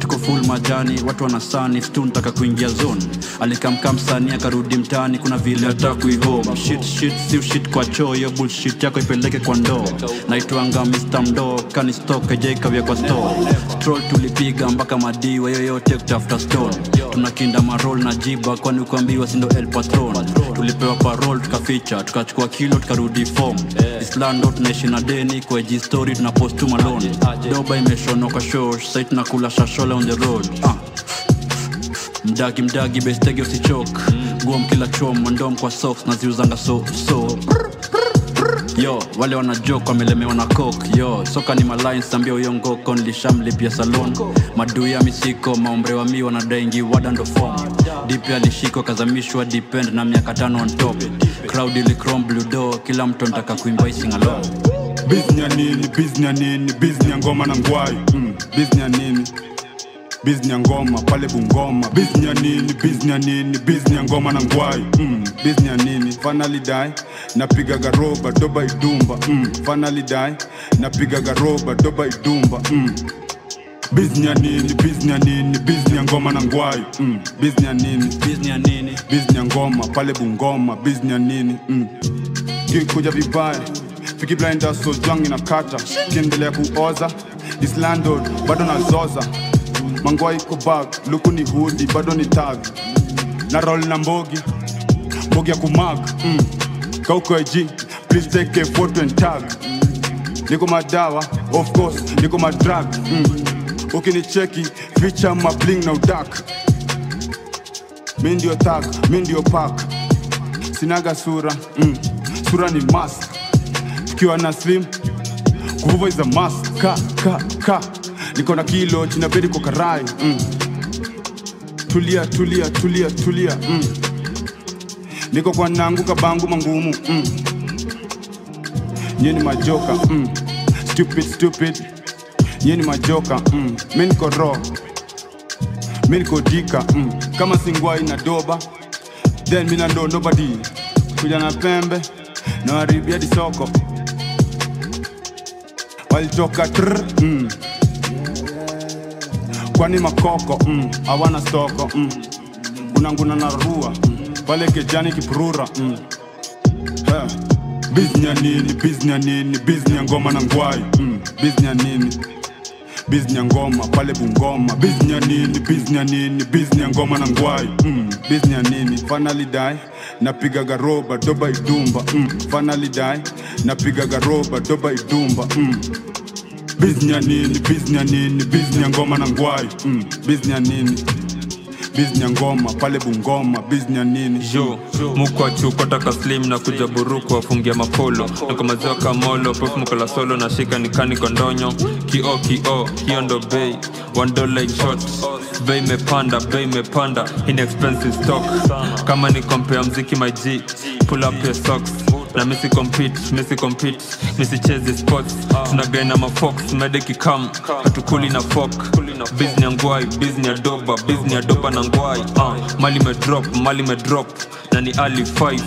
Tuko full majani watu wanasani stu ntaka kuingia zone. Alikamka msani akarudi mtaani kuna vile atakuihome shit shit si shit kwa choyo bullshit yako ipeleke kwa ndoo. Naitwanga mr mdo kanistok ejaikavya kwa store. Troll tulipiga mpaka madiwa yoyote kutafuta stone. Tunakinda marol na jiba kwani kuambiwa sindo el patron. Tulipewa parol tukaficha tukachukua kilo tukarudi fom islando tunaishi na deni kwa story tunapost tu doba imeshonoka shosh sai tunakula shashole on the road uh. mdagi mdagi bestege usichok guom kila chom mandom kwa socks naziuzanga so so. Yo wale wanajok wamelemewa na kok yo soka ni malin sambia uyongoko nilishamlipia salon. Madui ya misiko maombre wa mi wanadaingi wadandofom dipi alishikwa kazamishwa depend na miaka tano on top. Crowd ilicrom bludo kila mtu anataka kuimba isingalo bizni ya nini bizni ya nini bizni ya ngoma na ngwai. Mm. bizni ya nini bizni ya ngoma pale bungoma bizni ya nini bizni ya nini bizni ya ngoma na ngwai mm. bizni nini finally die napiga garoba doba idumba mm. finally die napiga garoba doba idumba mm. bizni nini bizni ya nini bizni ya ngoma na ngwai mm. bizni nini bizni ya nini bizni ya ngoma pale bungoma bizni ya nini mm. kikuja vibaya fiki blinders so jwangi na kata kiendelea kuoza islando bado bado nazoza mangwa iko bag luku ni hudi bado ni tag. Na roll na mbogi mbogi ya kumag. Mm. kauko please take a photo and tag. Niko madawa of course niko madrag mm. ukinicheki ficha mabling na udak. Mi ndio tak mi ndio pak sinaga sura mm. sura ni mask. Tukiwa na slim kuvuva is a mask. Ka ka ka niko na kilo chinabidi kwa karai mm. tulia tulia tulia tulia mm. niko kwa nangu kabangu mangumu mm. nyeni majoka mm. stupid stupid nyeni majoka mm. mi niko ro mi niko dika mm. kama singwai na doba then mina ndo nobody kuja na pembe na waribia di walitoka tr mm. Kwani makoko mm. hawana stoko mm. unanguna na rua mm. pale kejani kipurura mm. hey. biznya nini biznya nini biznya ngoma na ngwai mm. biznya nini biznya ngoma pale bungoma biznya nini biznya nini biznya ngoma na ngwai mm. biznya nini finally die napiga garoba doba idumba mm. finally die napiga garoba doba idumba mm. Biznya nini biznya nini biznya ngoma na ngwai. Mm. biznya nini biznya ngoma pale bungoma biznya nini. Yo mukwachu taka slim na kuja buruku wafungia mapolo. Nakomaziwa kamolo pef mukola solo na shika nikani kondonyo. Kio kio hiyo ndo bei. One dollar in short. Bei imepanda bei imepanda stock. Kama ni kompea mziki my g. Pull up your socks na misi compete misi compete misi chezi sports tunagaina mafox medeki kam hatukuli na fok bizni ya ngwai bizni ya doba bizni ya doba na ngwai. Uh, mali medrop mali medrop na ni ali 5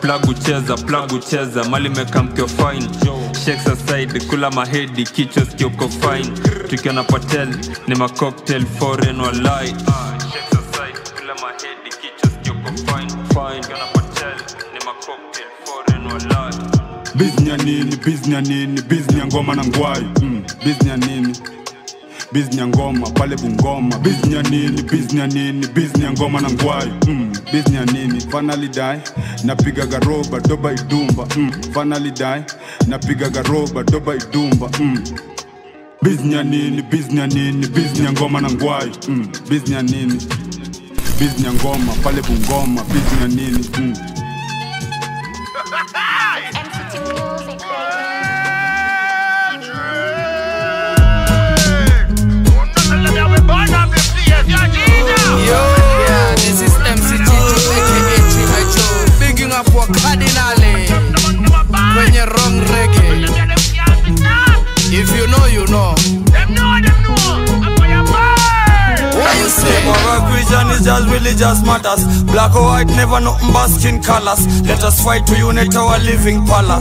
plug ucheza plug ucheza mali mekamkio fine. Shakes aside kula mahedi kichwa skioko fine. Tukiwa na patel ni macocktail foreign walai. Uh, shakes aside kula mahedi kichwa skioko fine. Fine biznya nini biznya nini biznya ngoma na ngwai mm. biznya nini biznya ngoma pale bungoma biznya nini biznya nini biznya ngoma na ngwai mm. biznya nini finally die napiga garoba doba idumba mm. finally die napiga garoba doba idumba mm. biznya nini biznya nini biznya ngoma na ngwai mm. biznya nini biznya ngoma pale bungoma biznya nini mm. Yo, yeah, this is aka Bigging up kwa Cardinale just religious matters. Black or white, never nothing but skin colors. Let us fight to unite our living pala.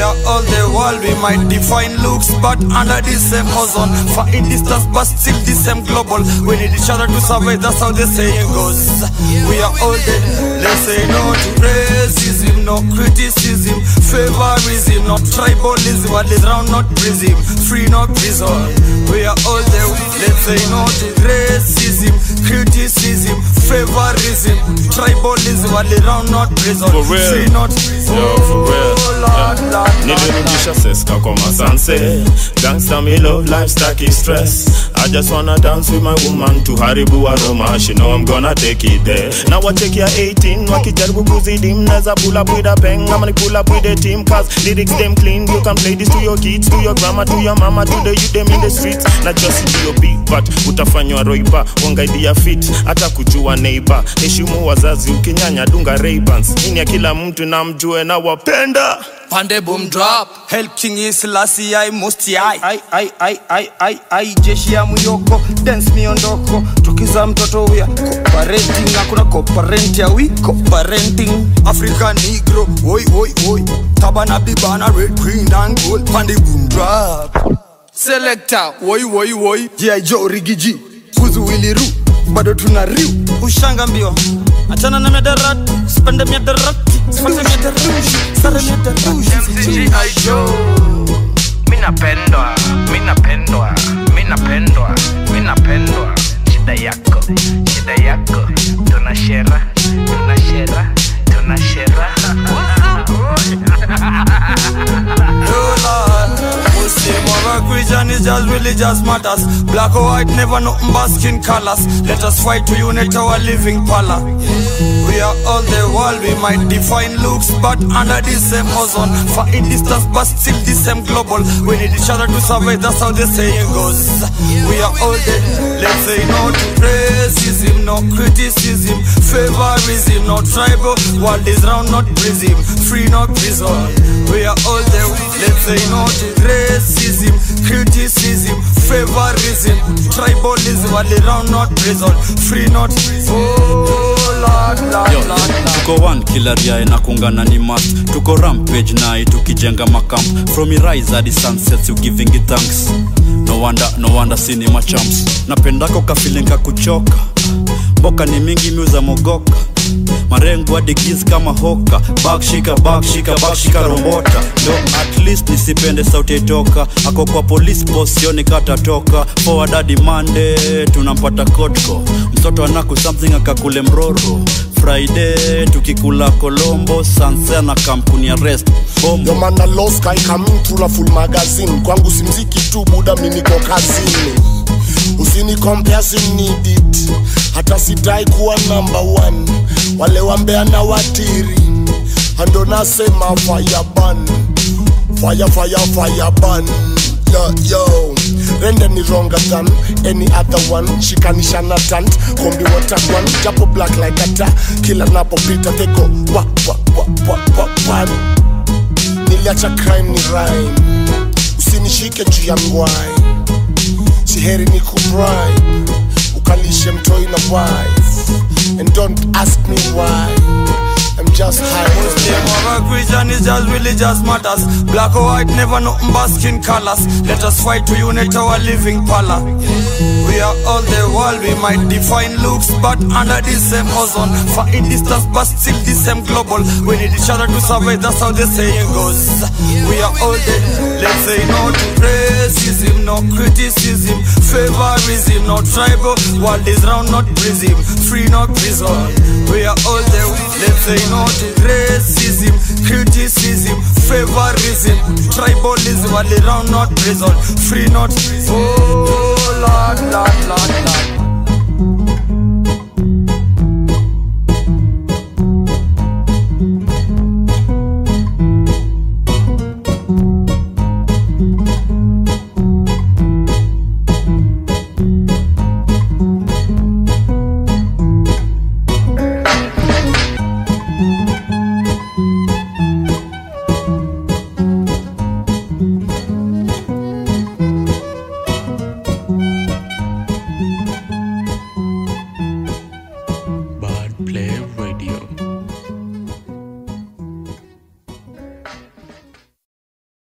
We are all the world, we might define looks, but under the same ozone. Far in distance, but still the same global. We need each other to survive, that's how the saying goes. We are all dead. Let's say no to racism, no criticism, favorism, not tribalism, what is round, not prism, free, not prison. We are all there. Let's say no to racism, criticism, favorism, tribalism, what is round, not prison, free, not Yo, real. Yeah. Nilirudisha seska kwa masanse gangsta me love life staki stress i just wanna dance with my woman to haribu aroma she know i'm gonna take it there na ya 18 wakijaribu kuzidi Naza pull up with a bang ama ni pull up with a team cause lyrics them clean you can play this to your kids to your grandma to your mama to the youth them in the streets na just big but utafanywa roiba wangaidia fit hata kujua neighbor heshimu wazazi ukinyanya dunga raybans ini ya kila mtu na mjue na wapenda Pande boom drop Hell King is ay I ay, ay, I I I I I I jeshi ya muyoko dance miondoko tukiza mtoto ya cooperating hakuna coparent ya we coparenting africa Negro oi oi oi. Tabana bibana red green and gold. Pandi boom drop Selector woi woi woi G.I. Joe Rigiji Kuzu Wiliru bado tuna riu. Ushanga mbio. Achana na miadarati spende miadarati spende miadarati sare miadarati minapendwa minapendwa winapendwa winapendwa shida yako shida yako tuna shera tuna shera tuna shera Whatever creation is just religious matters. Black or white, never nothing but skin colors. Let us fight to unite our living palace. We are all the world, we might define looks, but under the same ozone. Far in distance, but still the same global. We need each other to survive, that's how the saying goes. We are all dead, let's say no to racism, no criticism, favorism, no tribal. World is round, not prison, free, not prison. We are all there, let's say no to racism, criticism, favorism, tribalism. World is round, not prison, free, not Oh, Tuko one kila na inakungana ni must tuko rampage nai tukijenga makamp from rise hadi sunset you giving it thanks. No wonder no wonder sini machamps napendako kafilinga kuchoka. Mboka ni mingi miuza mogoka. Marengo adikis kama hoka. Bakshika bakshika bakshika rombota ndo at least nisipende sauti itoka. Ako kwa police boss sioni katatoka forward hadi monday tunampata kotko. Mtoto anaku something akakule mroro friday tukikula kolombo sanse na kampuni ya rest. Yo man, I lost guy coming through full magazine. Kwangu simziki tu buda miniko kazini. Usini compare si need it hata sitai kuwa number one. Wale wambea na watiri. Ando nasema fire ban. Fire fire fire ban yo yo. Rende ni ronga than any other one shikanishana tant. Kombi watakwan japo black like ata kila napopita teko wa wa wa wa wa wa. Niliacha crime ni rhyme. Usinishike juu ya ngwai. Siheri ni kubrai ukalishe mtoi na wife. And don't ask me why just high Muslim or a is just religious matters. Black or white, never nothing but skin colors. Let us fight to unite our living pala. We are all the world, we might define looks, but under the same ozone. Far in distance, but still the same global. We need each other to survive, that's how the saying goes. We are all dead, let's say no to racism, no criticism, favorism, no tribal. World is round, not prison, free, not prison. We are all there, let's say no to racism, criticism, favorism, tribalism. World is round, not prison, free, not Oh, Lord, Lord, Lord, Lord.